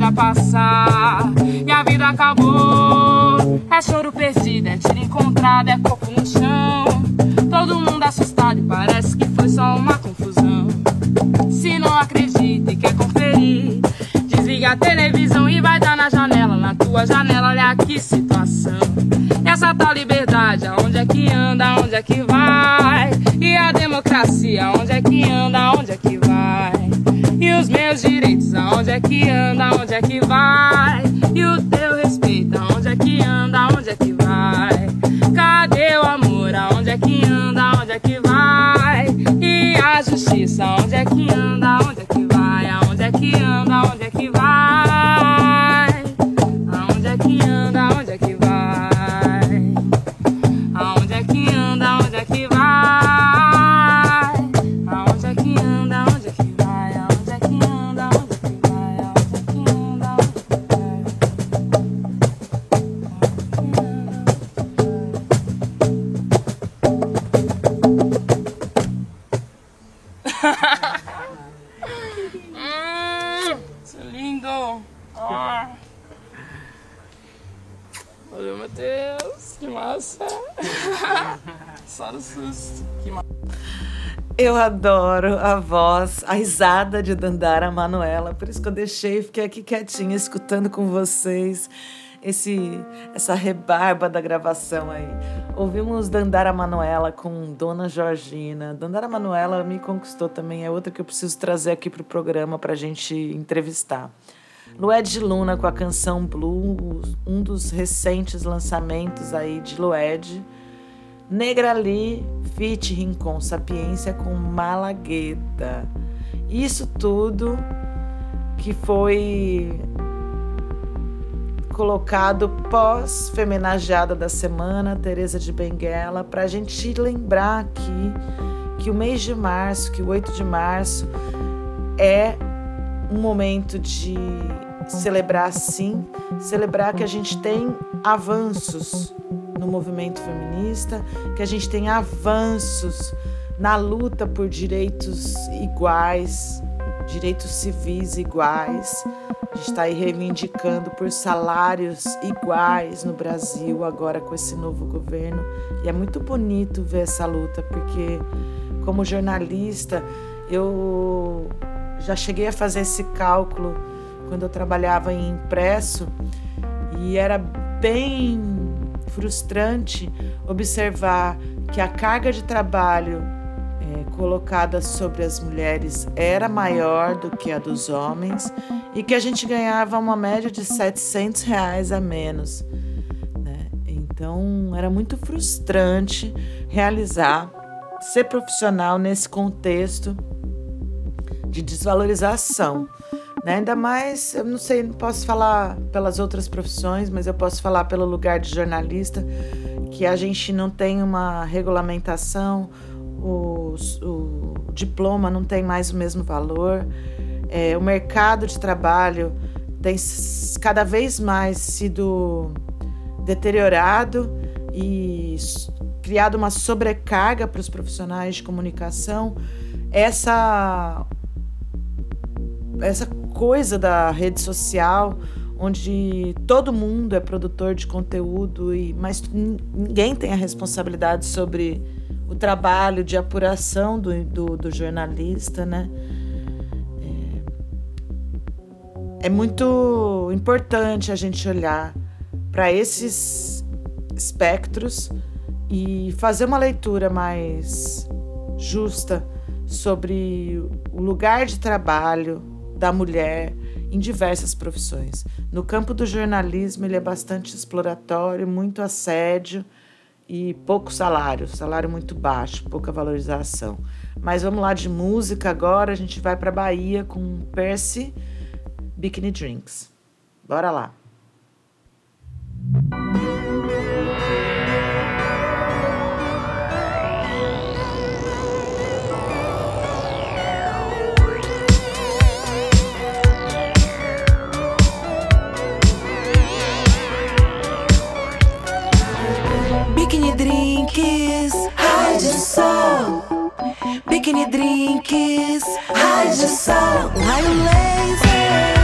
Vida passar. E a vida acabou. É choro perdido, é tiro encontrado, é corpo no chão. Todo mundo assustado e parece que foi só uma confusão. Se não acredita e quer conferir, desliga a televisão e vai dar na janela. Na tua janela, olha que situação. Essa tal liberdade, aonde é que anda, aonde é que vai? E a democracia, aonde é que anda, aonde é que vai? Os meus direitos, aonde é que anda, aonde é que vai? E o teu respeito, aonde é que anda, aonde é que vai? Cadê o amor, aonde é que anda, aonde é que vai? E a justiça, aonde é que anda, adoro a voz, a risada de Dandara Manuela, por isso que eu deixei, fiquei aqui quietinha escutando com vocês esse essa rebarba da gravação aí. Ouvimos Dandara Manuela com Dona Georgina. Dandara Manuela me conquistou também, é outra que eu preciso trazer aqui para o programa para a gente entrevistar. Lued Luna com a canção Blue, um dos recentes lançamentos aí de Lued. Negra Lee, Fit Rincon Sapiência com Malagueta. Isso tudo que foi colocado pós femenageada da semana, Teresa de Benguela, para a gente lembrar aqui que o mês de março, que o 8 de março, é um momento de celebrar sim, celebrar que a gente tem avanços no movimento feminista, que a gente tem avanços na luta por direitos iguais, direitos civis iguais. A gente está aí reivindicando por salários iguais no Brasil, agora com esse novo governo. E é muito bonito ver essa luta, porque, como jornalista, eu já cheguei a fazer esse cálculo quando eu trabalhava em impresso e era bem frustrante observar que a carga de trabalho é, colocada sobre as mulheres era maior do que a dos homens e que a gente ganhava uma média de 700 reais a menos. Né? Então era muito frustrante realizar, ser profissional nesse contexto de desvalorização. Né? Ainda mais, eu não sei, não posso falar pelas outras profissões, mas eu posso falar pelo lugar de jornalista, que a gente não tem uma regulamentação, o, o diploma não tem mais o mesmo valor, é, o mercado de trabalho tem cada vez mais sido deteriorado e criado uma sobrecarga para os profissionais de comunicação. Essa essa coisa da rede social, onde todo mundo é produtor de conteúdo, e mas ninguém tem a responsabilidade sobre o trabalho de apuração do, do, do jornalista, né? É, é muito importante a gente olhar para esses espectros e fazer uma leitura mais justa sobre o lugar de trabalho da mulher em diversas profissões. No campo do jornalismo, ele é bastante exploratório, muito assédio e pouco salário, salário muito baixo, pouca valorização. Mas vamos lá de música agora, a gente vai para Bahia com Percy Bikini Drinks. Bora lá. Sol. Bikini drinks, raio de sol. Raio laser.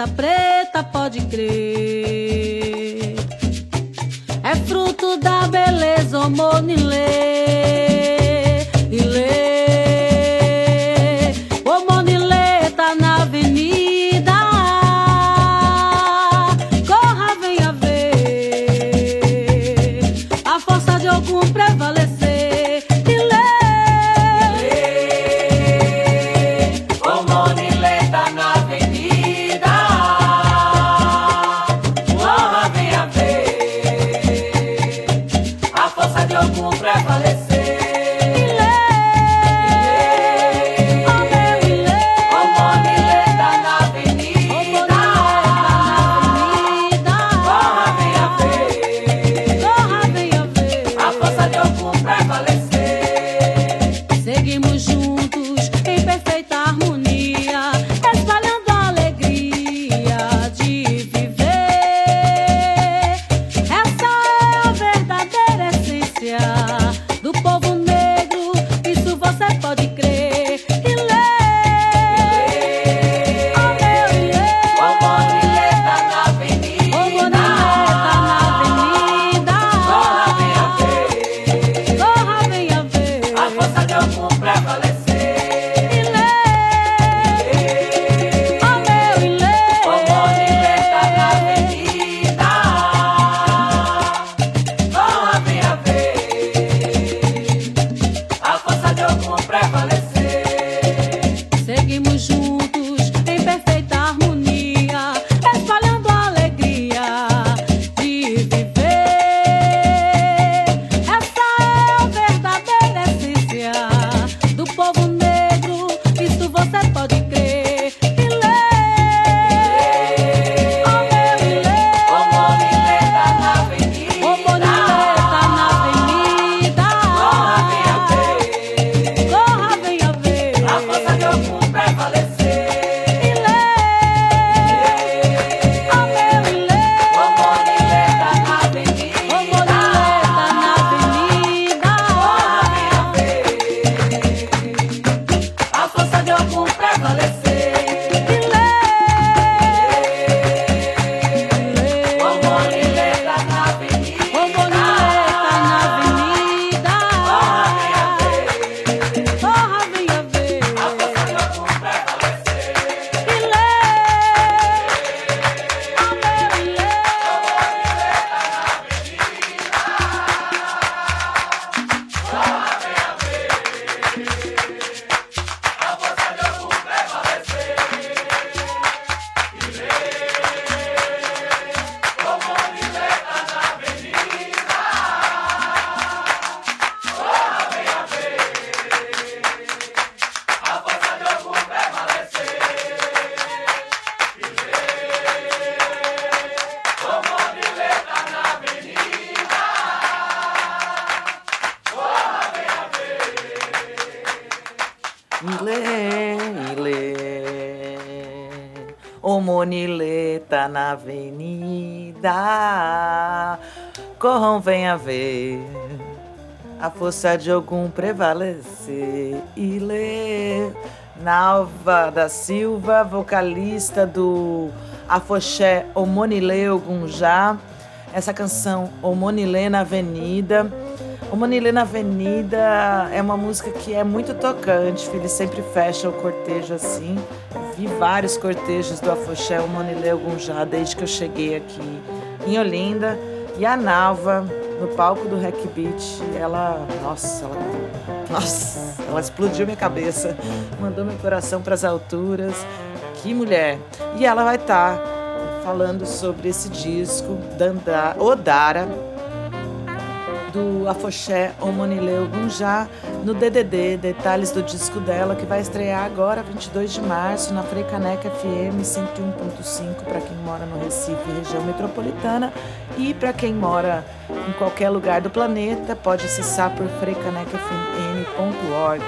Sorriso dessa Venha ver a força de algum prevalecer e ler. Nalva da Silva, vocalista do Afoxé Omonilê Ogunjá. Essa canção Omonilê na Avenida. Omonilê na Avenida é uma música que é muito tocante, ele sempre fecha o cortejo assim. Vi vários cortejos do Afoxé Omonilê Ogunjá desde que eu cheguei aqui em Olinda. E a Nalva, no palco do Hack Beat, ela, nossa, ela, nossa, ela explodiu minha cabeça, mandou meu coração para as alturas. Que mulher! E ela vai estar tá falando sobre esse disco, Danda, Odara, do Afoxé Omonileu Gunjá, no DDD, detalhes do disco dela, que vai estrear agora, 22 de março, na Freicaneca FM 101.5, para quem mora no Recife, região metropolitana, e para quem mora em qualquer lugar do planeta, pode acessar por freicanecafm.org.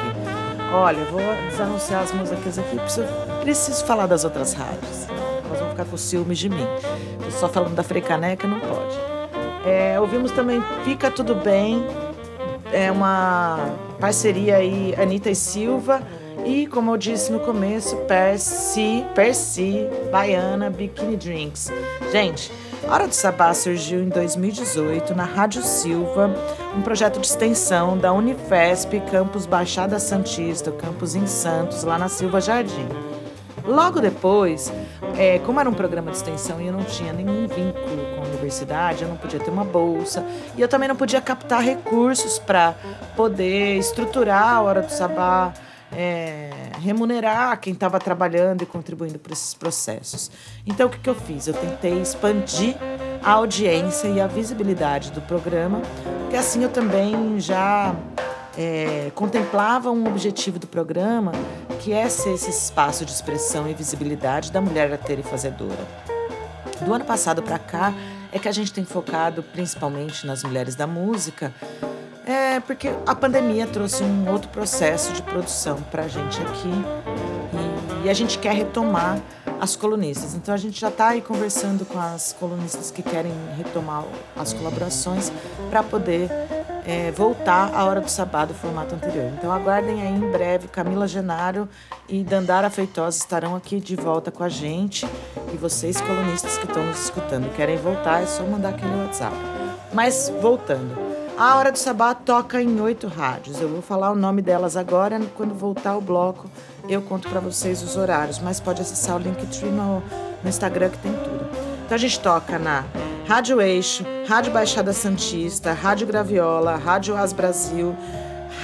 Olha, vou desanunciar as músicas aqui, preciso, preciso falar das outras rádios. Nós vamos ficar com ciúmes de mim. Só falando da Freicaneca, não pode. É, ouvimos também Fica Tudo Bem, é uma parceria aí, Anitta e Silva. E, como eu disse no começo, Percy, Percy, Baiana, Bikini Drinks. Gente, Hora do Sabá surgiu em 2018 na Rádio Silva, um projeto de extensão da Unifesp, campus Baixada Santista, campus em Santos, lá na Silva Jardim. Logo depois, é, como era um programa de extensão e eu não tinha nenhum vínculo a universidade, eu não podia ter uma bolsa e eu também não podia captar recursos para poder estruturar a Hora do Sabá, é, remunerar quem estava trabalhando e contribuindo para esses processos. Então, o que, que eu fiz? Eu tentei expandir a audiência e a visibilidade do programa, porque assim eu também já é, contemplava um objetivo do programa, que é ser esse espaço de expressão e visibilidade da mulher arteira e fazedora. Do ano passado para cá é que a gente tem focado principalmente nas mulheres da música, é porque a pandemia trouxe um outro processo de produção para a gente aqui e, a gente quer retomar as colunistas. Então a gente já está aí conversando com as colunistas que querem retomar as colaborações para poder é, voltar à hora do sabá do formato anterior. Então aguardem aí em breve. Camila Genaro e Dandara Feitosa estarão aqui de volta com a gente. E vocês, colunistas que estão nos escutando, querem voltar, é só mandar aquele WhatsApp. Mas voltando. A Hora do Sabá toca em oito rádios. Eu vou falar o nome delas agora. Quando voltar o bloco, eu conto para vocês os horários. Mas pode acessar o Linktree no, no Instagram que tem tudo. Então a gente toca na Rádio Eixo, Rádio Baixada Santista, Rádio Graviola, Rádio As Brasil,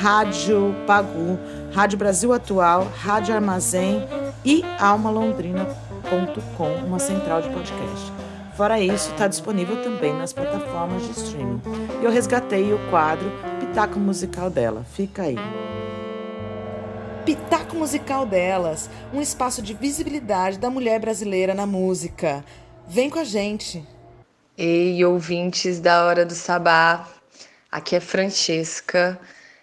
Rádio Pagu, Rádio Brasil Atual, Rádio Armazém e almalondrina.com, uma central de podcast. Fora isso, está disponível também nas plataformas de streaming. E eu resgatei o quadro Pitaco Musical dela. Fica aí. Pitaco Musical delas, um espaço de visibilidade da mulher brasileira na música. Vem com a gente. Ei, ouvintes da Hora do Sabá. Aqui é Francesca.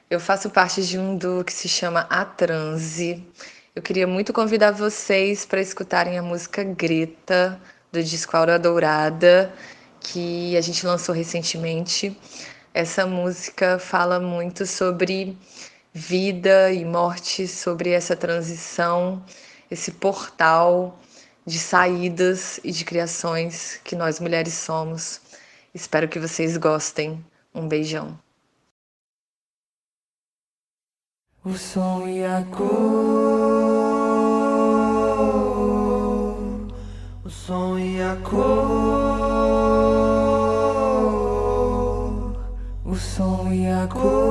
Eu faço parte de um do que se chama A Transe. Eu queria muito convidar vocês para escutarem a música Greta do disco Aura Dourada, que a gente lançou recentemente. Essa música fala muito sobre vida e morte, sobre essa transição, esse portal de saídas e de criações que nós mulheres somos. Espero que vocês gostem. Um beijão. O som e a cor o som e a cor, o som e a cor.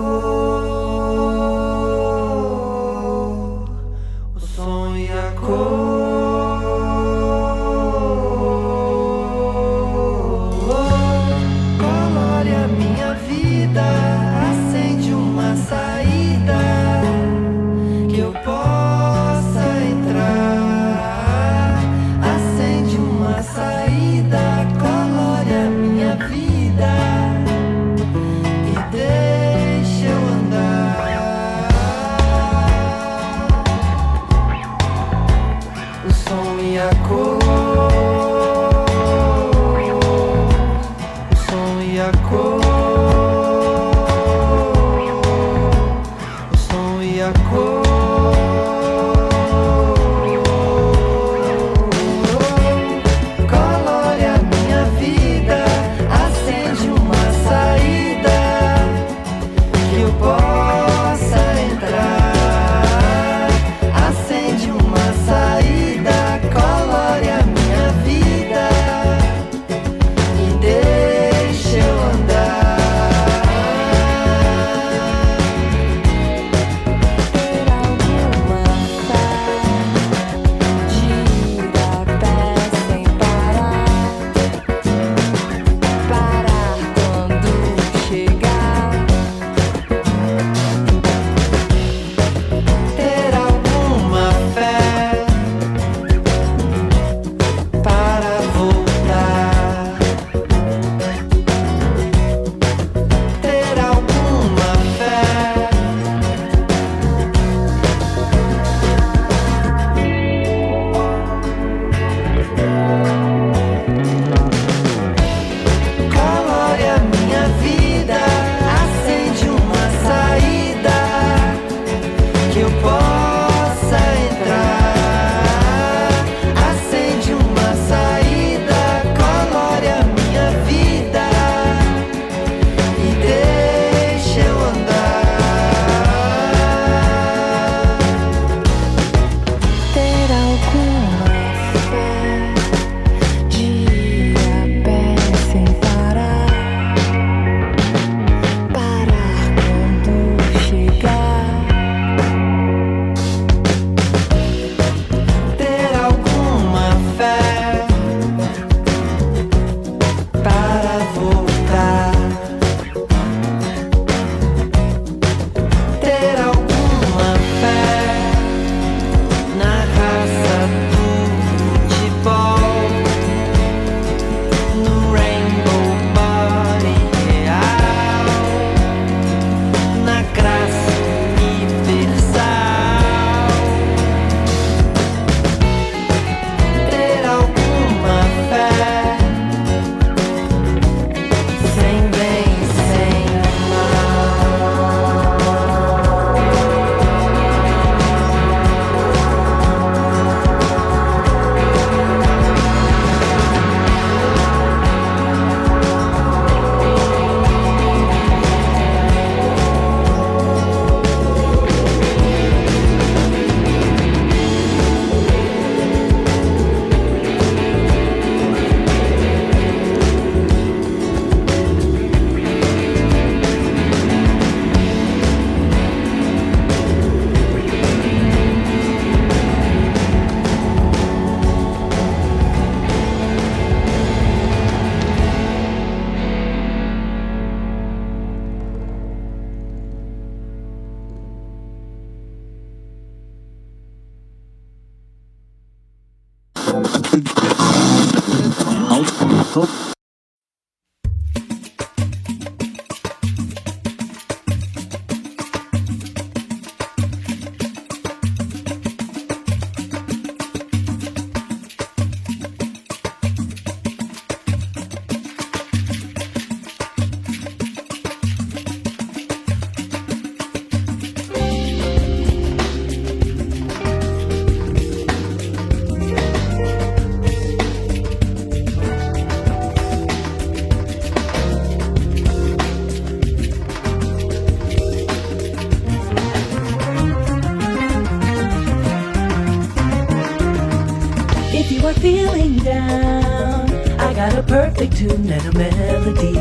Tune and a melody.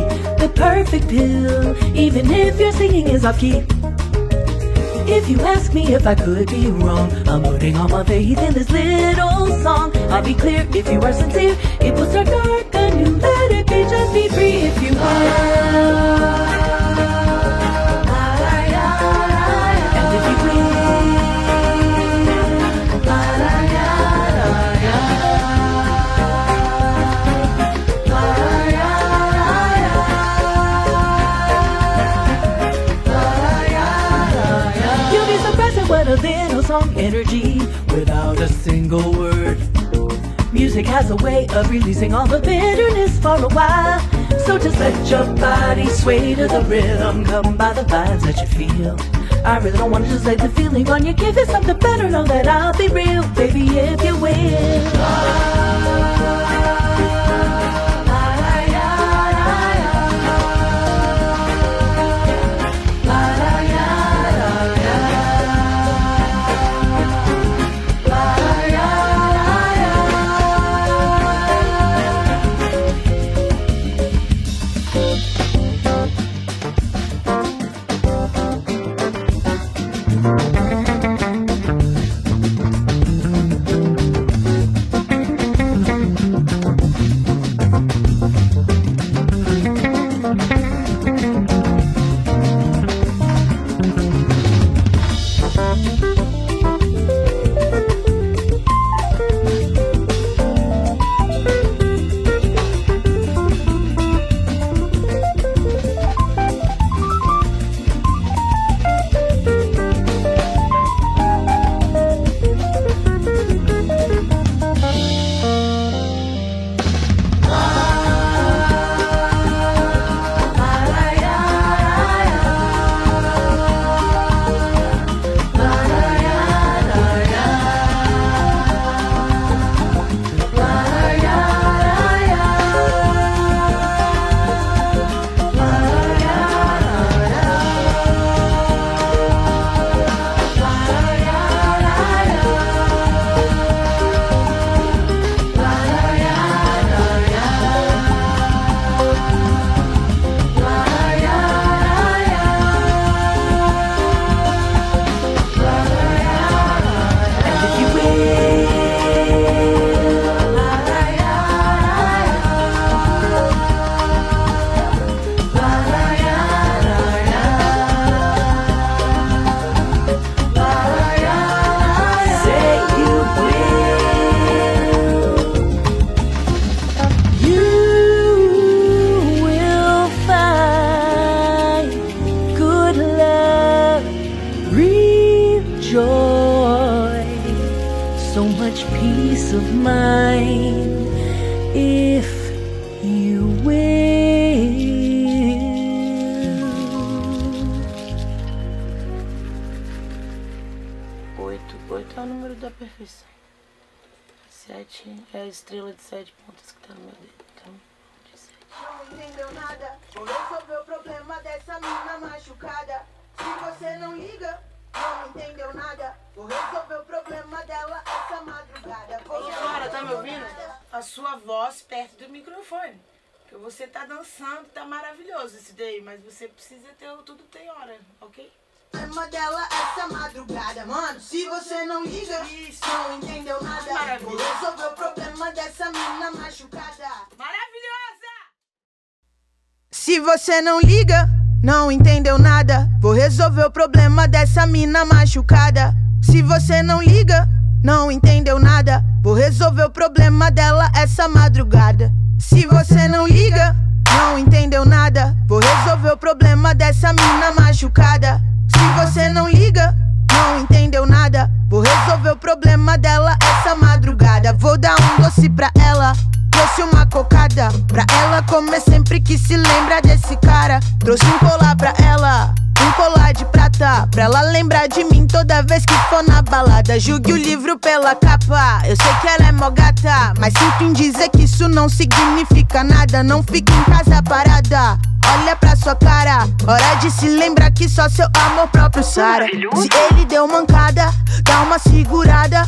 The perfect pill, even if your singing is off key. If you ask me if I could be wrong, I'm putting all my faith in this little song. I'll be clear if you are sincere, it will start dark you let it be. Just be free if you are. Energy without a single word. Music has a way of releasing all the bitterness for a while. So just let your body sway to the rhythm, come by the vibes that you feel. I really don't want to just lay the feeling on you. Give it something better, know that I'll be real, baby, if you will. Say o- tudo tem hora, ok? problema dela essa madrugada, mano. Se você não liga, não entendeu nada. Vou resolver o problema dessa mina machucada. Maravilhosa! Se você não liga, não entendeu nada. Vou resolver o problema dessa mina machucada. Se você não liga, não entendeu nada. Vou resolver o problema dela essa madrugada. Se você não liga, não entendeu nada. Vou resolver o problema dessa mina machucada. Se você não liga, não entendeu nada. Vou resolver o problema dela essa madrugada. Vou dar um doce pra ela. Trouxe uma cocada pra ela comer sempre que se lembra desse cara. Trouxe um colar pra ela. Um colar de prata, pra ela lembrar de mim toda vez que for na balada. Julgue o livro pela capa. Eu sei que ela é mó gata, mas sinto em dizer que isso não significa nada. Não fique em casa parada. Olha pra sua cara, hora de se lembrar que só seu amor próprio Sara. Se ele deu mancada, dá uma segurada.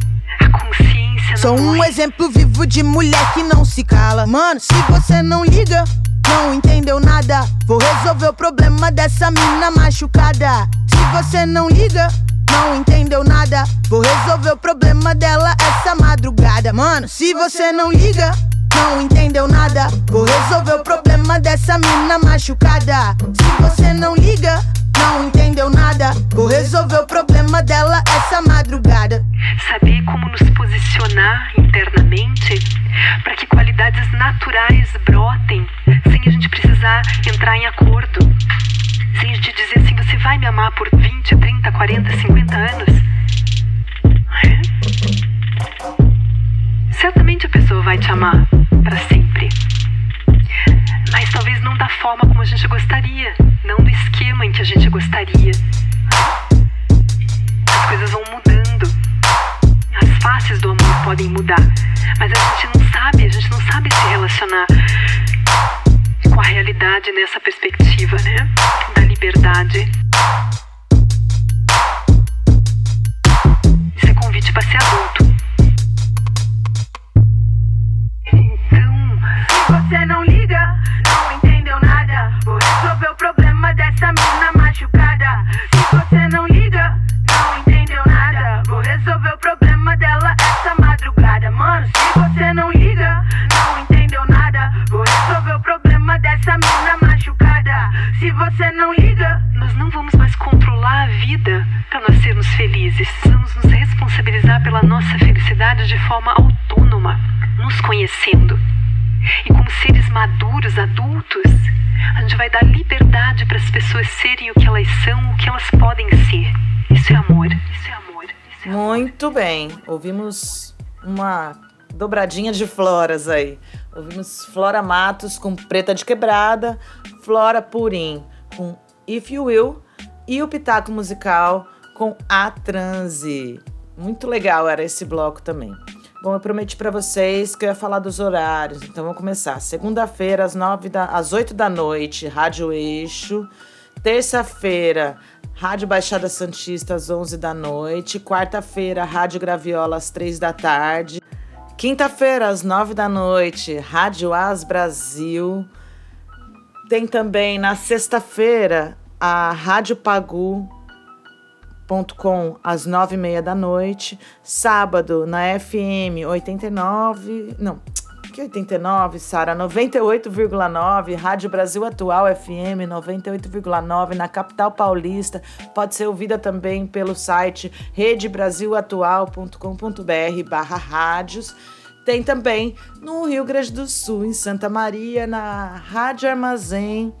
Sou um exemplo vivo de mulher que não se cala. Mano, se você não liga, não entendeu nada. Vou resolver o problema dessa mina machucada. Se você não liga, não entendeu nada. Vou resolver o problema dela essa madrugada. Mano, se você não liga, não entendeu nada. Vou resolver o problema dessa mina machucada. Se você não liga, não entendeu nada. Vou resolver o problema dela essa madrugada. Saber como nos posicionar internamente para que qualidades naturais brotem sem a gente precisar entrar em acordo. Sem a gente dizer assim, você vai me amar por 20, 30, 40, 50 anos. É? Certamente a pessoa vai te amar para sempre. Mas talvez não da forma como a gente gostaria, não em que a gente gostaria. As coisas vão mudando. As faces do amor podem mudar, mas a gente não sabe, a gente não sabe se relacionar com a realidade nessa perspectiva, né? Da liberdade. Isso é convite para ser adulto. Muito bem. Ouvimos uma dobradinha de floras aí. Ouvimos Flora Matos com Preta de Quebrada, Flora Purim com If You Will e o Pitaco Musical com A Transe. Muito legal era esse bloco também. Bom, eu prometi para vocês que eu ia falar dos horários, então vamos começar. Segunda-feira, às, nove da, às 8 da noite, Rádio Eixo. Terça-feira, Rádio Baixada Santista, às 11 da noite. Quarta-feira, Rádio Graviola, às 3 da tarde. Quinta-feira, às 9 da noite, Rádio As Brasil. Tem também na sexta-feira a Rádio Pagu com às nove e meia da noite. Sábado na FM 89. Não, que 89, Sara? 98,9. Rádio Brasil Atual FM 98,9 na capital paulista. Pode ser ouvida também pelo site redebrasilatual.com.br barra rádios. Tem também no Rio Grande do Sul, em Santa Maria, na Rádio Armazém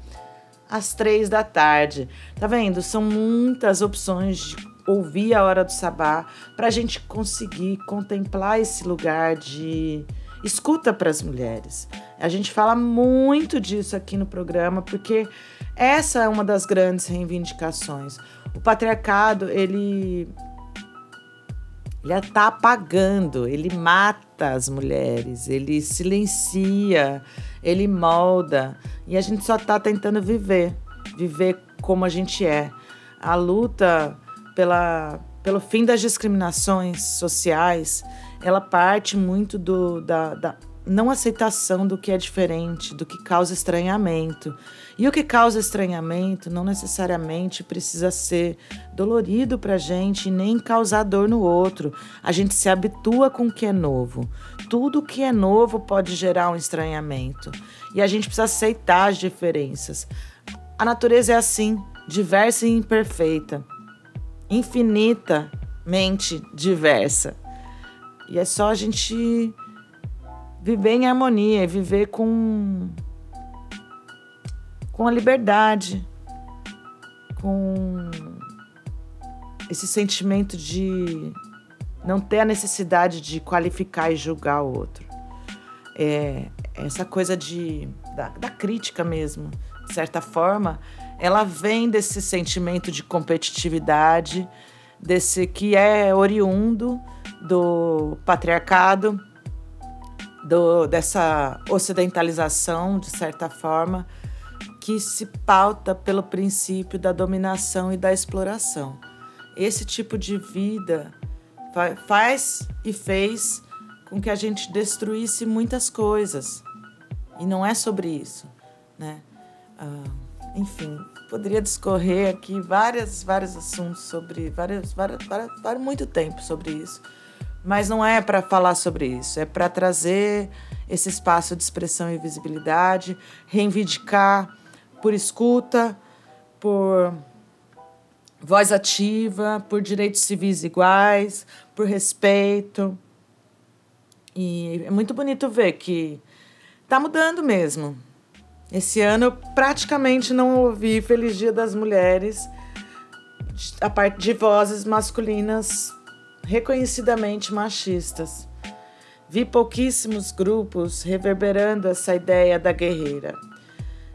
às três da tarde. Tá vendo? São muitas opções de ouvir a hora do sabá para a gente conseguir contemplar esse lugar de escuta para as mulheres. A gente fala muito disso aqui no programa porque essa é uma das grandes reivindicações. O patriarcado, ele ele está apagando, ele mata as mulheres, ele silencia, ele molda e a gente só está tentando viver, viver como a gente é. A luta pela, pelo fim das discriminações sociais, ela parte muito do, da, da, não aceitação do que é diferente, do que causa estranhamento. E o que causa estranhamento não necessariamente precisa ser dolorido para a gente nem causar dor no outro. A gente se habitua com o que é novo. Tudo que é novo pode gerar um estranhamento. E a gente precisa aceitar as diferenças. A natureza é assim, diversa e imperfeita, infinitamente diversa. E é só a gente viver em harmonia, viver com com a liberdade, com esse sentimento de não ter a necessidade de qualificar e julgar o outro. É, essa coisa de, da, da crítica mesmo, de certa forma, ela vem desse sentimento de competitividade, desse que é oriundo do patriarcado do, dessa ocidentalização, de certa forma, que se pauta pelo princípio da dominação e da exploração. Esse tipo de vida faz e fez com que a gente destruísse muitas coisas. E não é sobre isso, né? Ah, enfim, poderia discorrer aqui várias, vários assuntos sobre várias, várias, várias muito tempo sobre isso. Mas não é para falar sobre isso, é para trazer esse espaço de expressão e visibilidade, reivindicar por escuta, por voz ativa, por direitos civis iguais, por respeito. E é muito bonito ver que está mudando mesmo. Esse ano eu praticamente não ouvi Feliz Dia das Mulheres, a parte de vozes masculinas reconhecidamente machistas. Vi pouquíssimos grupos reverberando essa ideia da guerreira.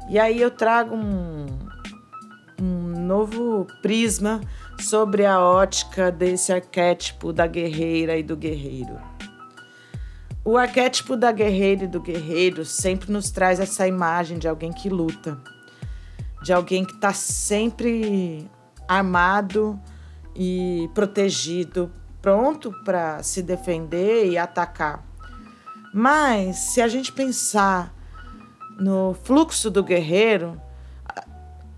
E aí eu trago um, um novo prisma sobre a ótica desse arquétipo da guerreira e do guerreiro. O arquétipo da guerreira e do guerreiro sempre nos traz essa imagem de alguém que luta, de alguém que está sempre armado e protegido pronto para se defender e atacar. Mas se a gente pensar no fluxo do guerreiro,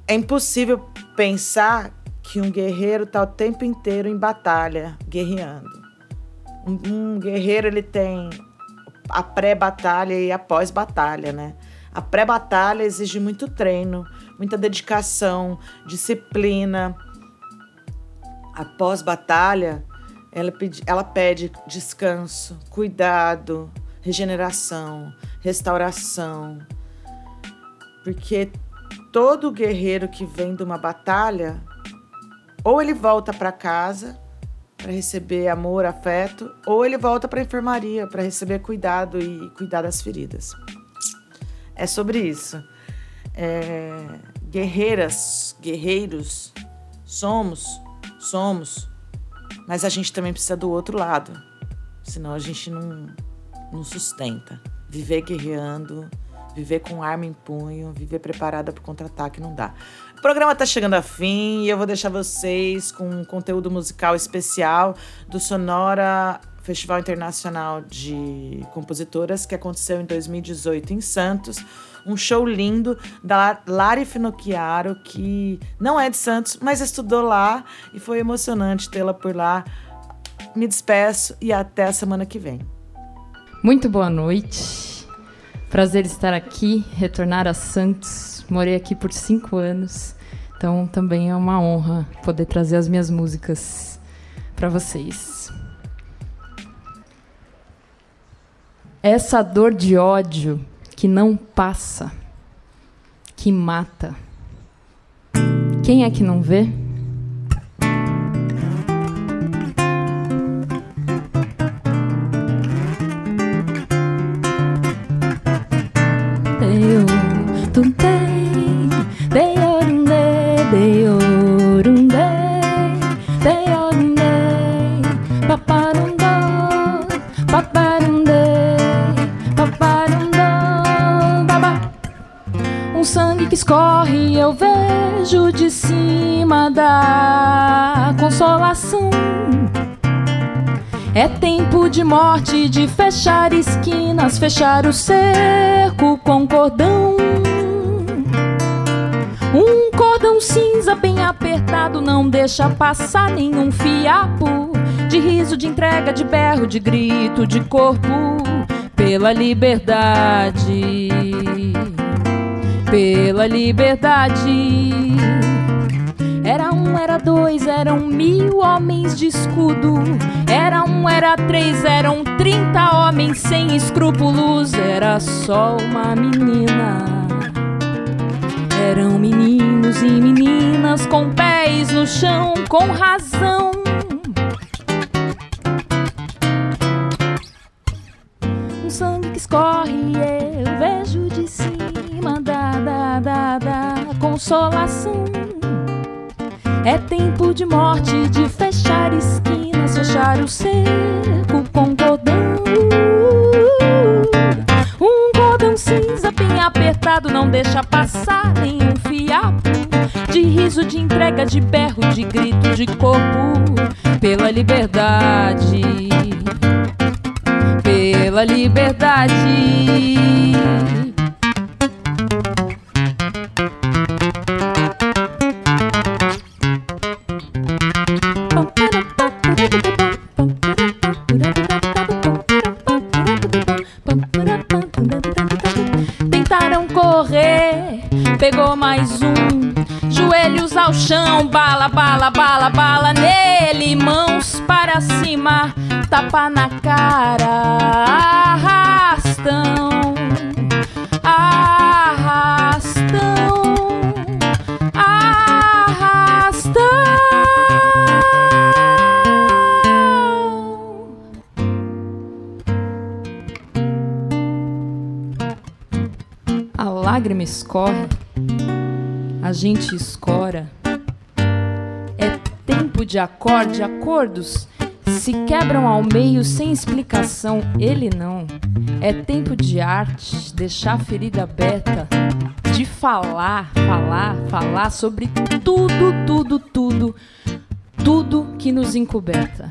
é impossível pensar que um guerreiro está o tempo inteiro em batalha, guerreando. Um, um guerreiro ele tem a pré-batalha e a pós-batalha, né? A pré-batalha exige muito treino, muita dedicação, disciplina. A pós-batalha ela pede, ela pede descanso, cuidado, regeneração, restauração. Porque todo guerreiro que vem de uma batalha, ou ele volta para casa para receber amor, afeto, ou ele volta para a enfermaria para receber cuidado e cuidar das feridas. É sobre isso. É, guerreiras, guerreiros, somos, somos mas a gente também precisa do outro lado. Senão a gente não, não sustenta. Viver guerreando, viver com arma em punho, viver preparada para contra-ataque não dá. O programa está chegando a fim e eu vou deixar vocês com um conteúdo musical especial do Sonora Festival Internacional de Compositoras que aconteceu em 2018 em Santos um show lindo da Lari Finocchiaro, que não é de Santos, mas estudou lá e foi emocionante tê-la por lá. Me despeço e até a semana que vem. Muito boa noite. Prazer estar aqui, retornar a Santos. Morei aqui por cinco anos, então também é uma honra poder trazer as minhas músicas para vocês. Essa dor de ódio que não passa, que mata. Quem é que não vê? Eu tuntei, tem orundê, dei escorre, eu vejo de cima da consolação. É tempo de morte, de fechar esquinas, fechar o cerco com cordão. Um cordão cinza bem apertado não deixa passar nenhum fiapo. De riso, de entrega, de berro, de grito, de corpo pela liberdade. Pela liberdade. Era um, era dois, eram mil homens de escudo. Era um, era três, eram trinta homens sem escrúpulos. Era só uma menina. Eram meninos e meninas com pés no chão, com razão. Consolação. É tempo de morte, de a gente escora. É tempo de acorde, acordos se quebram ao meio sem explicação. Ele não. É tempo de arte, deixar a ferida aberta, de falar, falar, falar sobre tudo, tudo, tudo, tudo que nos encoberta.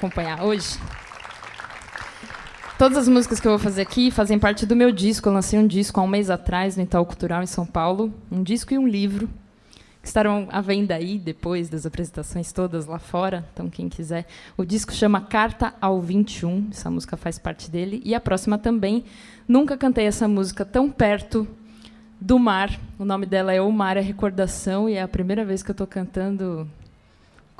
Acompanhar hoje. Todas as músicas que eu vou fazer aqui fazem parte do meu disco. Eu lancei um disco há um mês atrás no Itaú Cultural em São Paulo. Um disco e um livro que estarão à venda aí depois das apresentações todas lá fora. Então, quem quiser. O disco chama Carta ao 21. Essa música faz parte dele. E a próxima também. Nunca cantei essa música tão perto do mar. O nome dela é O Mar é Recordação e é a primeira vez que eu estou cantando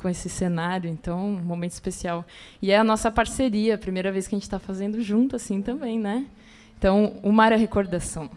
com esse cenário, então um momento especial. E é a nossa parceria, a primeira vez que a gente está fazendo junto assim também, né? Então, O Mar é Recordação.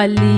Ali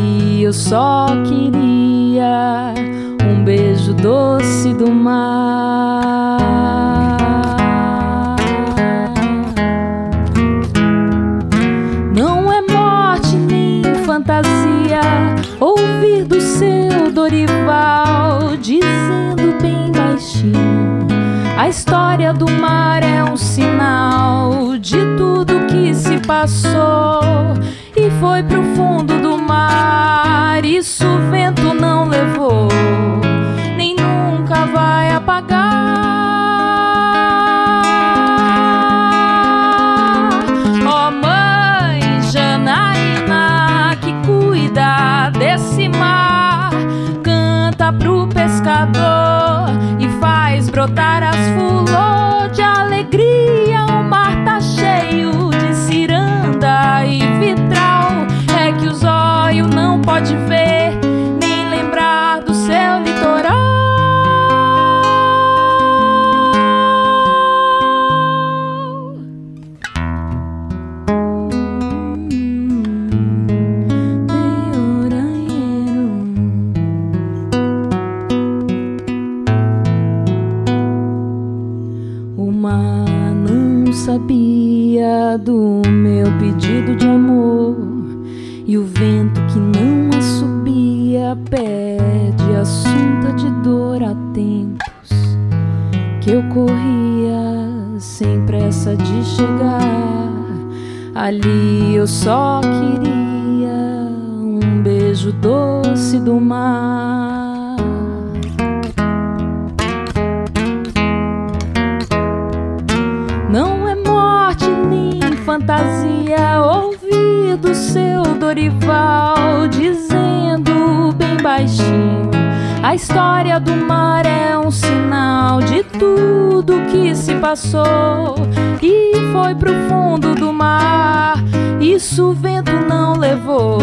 o vento não levou,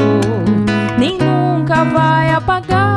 nem nunca vai apagar.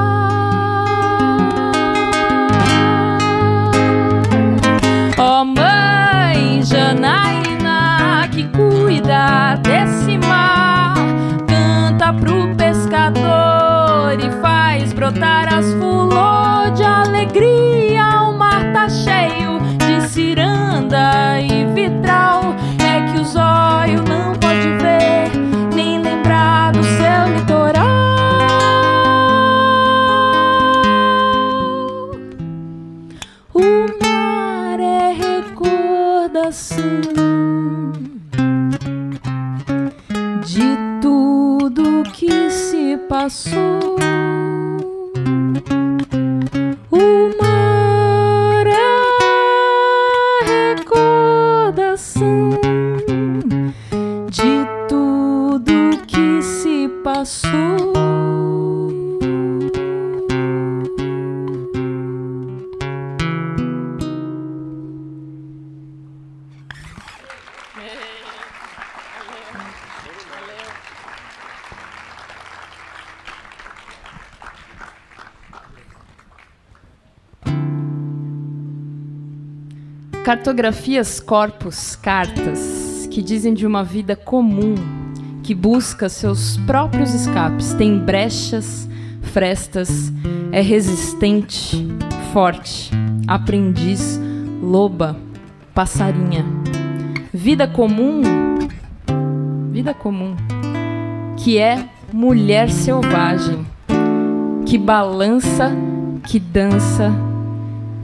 Cartografias corpos, cartas, que dizem de uma vida comum, que busca seus próprios escapes, tem brechas, frestas, é resistente, forte, aprendiz, loba, passarinha. Vida comum, vida comum, que é mulher selvagem, que balança, que dança,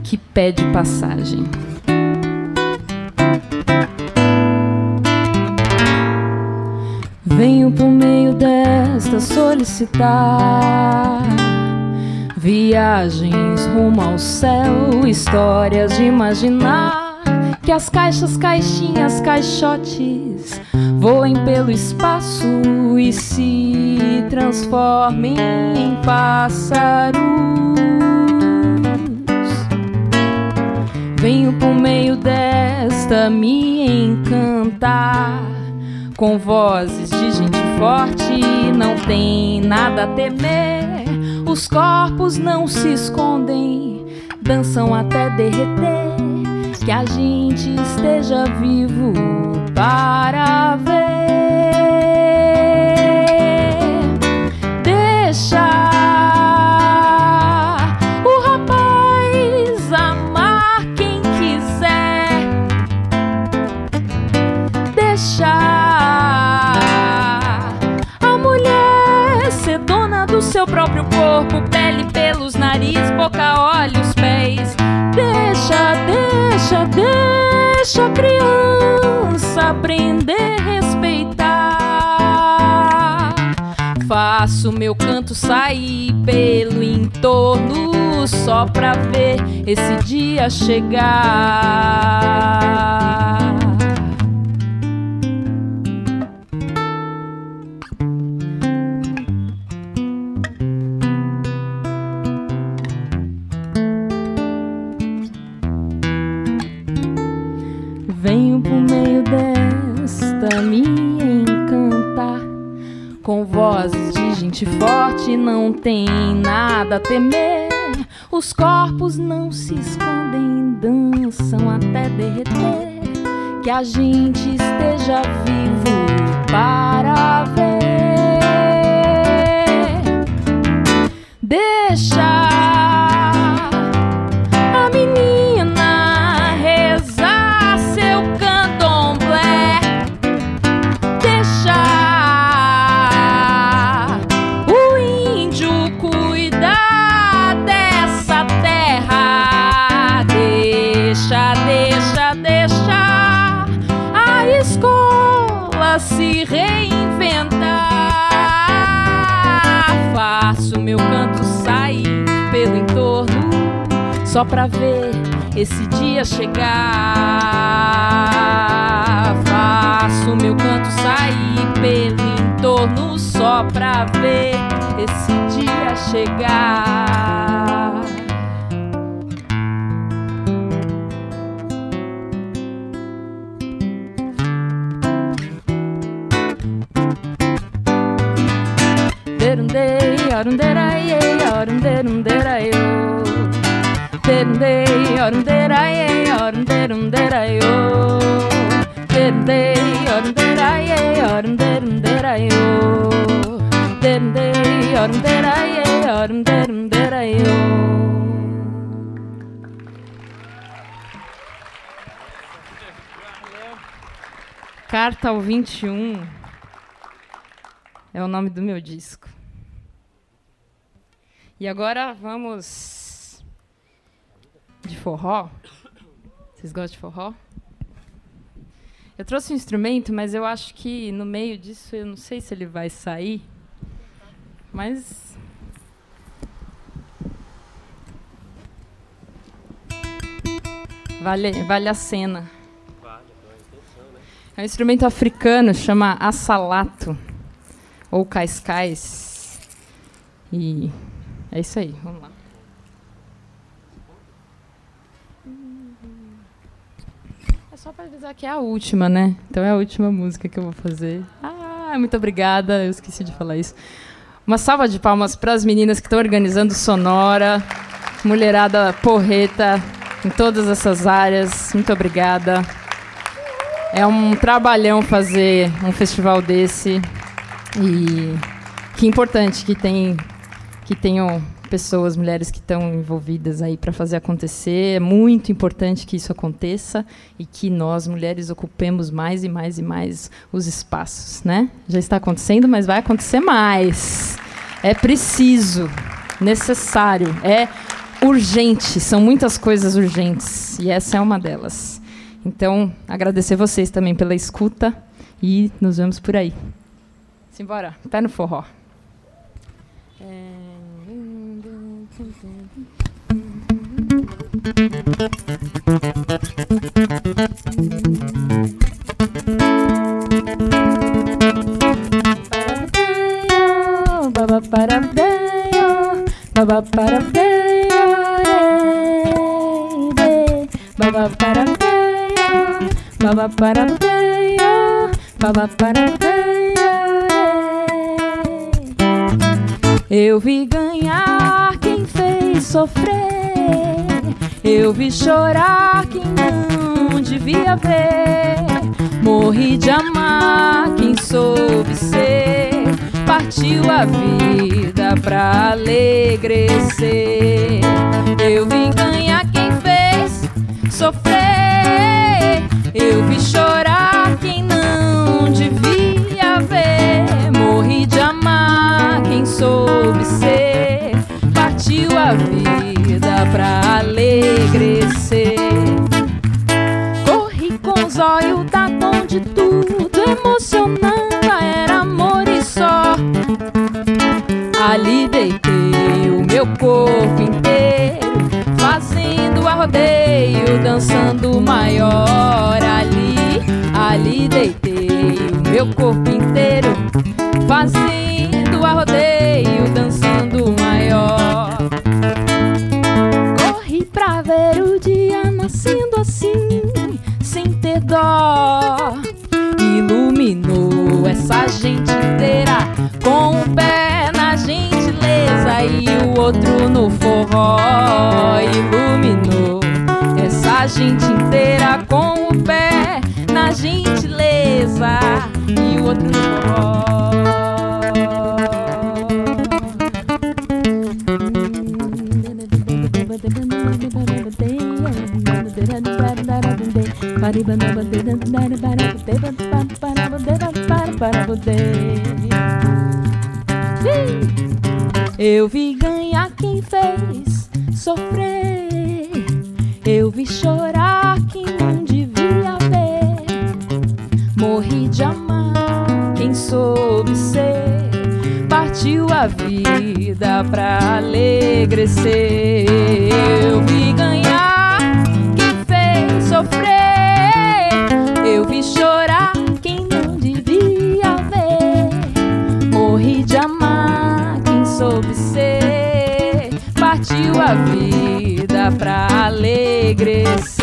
que pede passagem. Venho por meio desta solicitar viagens rumo ao céu, histórias de imaginar que as caixas, caixinhas, caixotes voem pelo espaço e se transformem em pássaros. Venho por meio desta me encantar com vozes de gente forte, não tem nada a temer. Os corpos não se escondem, dançam até derreter. Que a gente esteja vivo para ver. Boca, olhos, pés. Deixa, deixa, deixa a criança aprender a respeitar. Faço meu canto sair pelo entorno só pra ver esse dia chegar. Com vozes de gente forte, não tem nada a temer. Os corpos não se escondem, dançam até derreter. Que a gente esteja vivo para ver. Deixa só pra ver esse dia chegar. Faço meu canto sair pelo entorno só pra ver esse dia chegar. Derundei, arunderai, arunderunderai, Derundei, arunderai, arunderunderai, Derundei, arunderai, arunderunderai, Derundei, arunderai, arunderunderai. Carta ao 21 é o nome do meu disco. E agora vamos de forró. Vocês gostam de forró? Eu trouxe um instrumento, mas eu acho que no meio disso eu não sei se ele vai sair. Mas vale, vale a cena. É um instrumento africano, chama assalato ou cascais. E é isso aí, vamos lá. Só para avisar que é a última, né? Então é a última música que eu vou fazer. Ah, muito obrigada, eu esqueci de falar isso. Uma salva de palmas para as meninas que estão organizando Sonora, mulherada porreta em todas essas áreas. Muito obrigada. É um trabalhão fazer um festival desse. E que importante que tem que tenham pessoas, mulheres que estão envolvidas aí para fazer acontecer. É muito importante que isso aconteça e que nós mulheres ocupemos mais e mais e mais os espaços, né? Já está acontecendo, mas vai acontecer mais. É preciso, necessário, é urgente, são muitas coisas urgentes e essa é uma delas. Então, agradecer vocês também pela escuta e nos vemos por aí. Simbora, pé no forró. Baba Eu vi ganhar quem fez sofrer. Eu vi chorar quem não devia ver. Morri de amar quem soube ser. Partiu a vida pra alegrecer. Eu vi ganhar quem fez sofrer. Eu vi chorar quem não devia ver. Morri de amar quem soube ser pra alegrecer. Corri com os olhos da tom de tudo, emocionando, era amor e só. Ali deitei o meu corpo inteiro, fazendo arrodeio, dançando maior. Ali, ali deitei o meu corpo inteiro, fazendo arrodeio, dançando maior. Pra ver o dia nascendo assim, sem ter dó. Iluminou essa gente inteira com um pé na gentileza e o outro no forró. Iluminou essa gente inteira com o pé na gentileza e o outro no forró. Eu vi ganhar quem fez sofrer. Eu vi chorar quem não devia ver. Morri de amar quem soube ser. Partiu a vida pra alegrecer. Eu vi Partiu a vida pra alegrecer.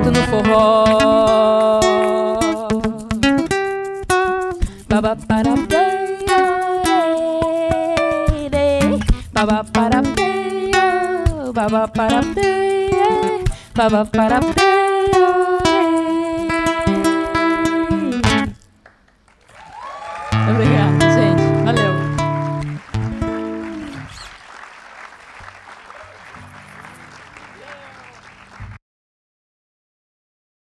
O outro no forró. Baba para Baba para baba para baba para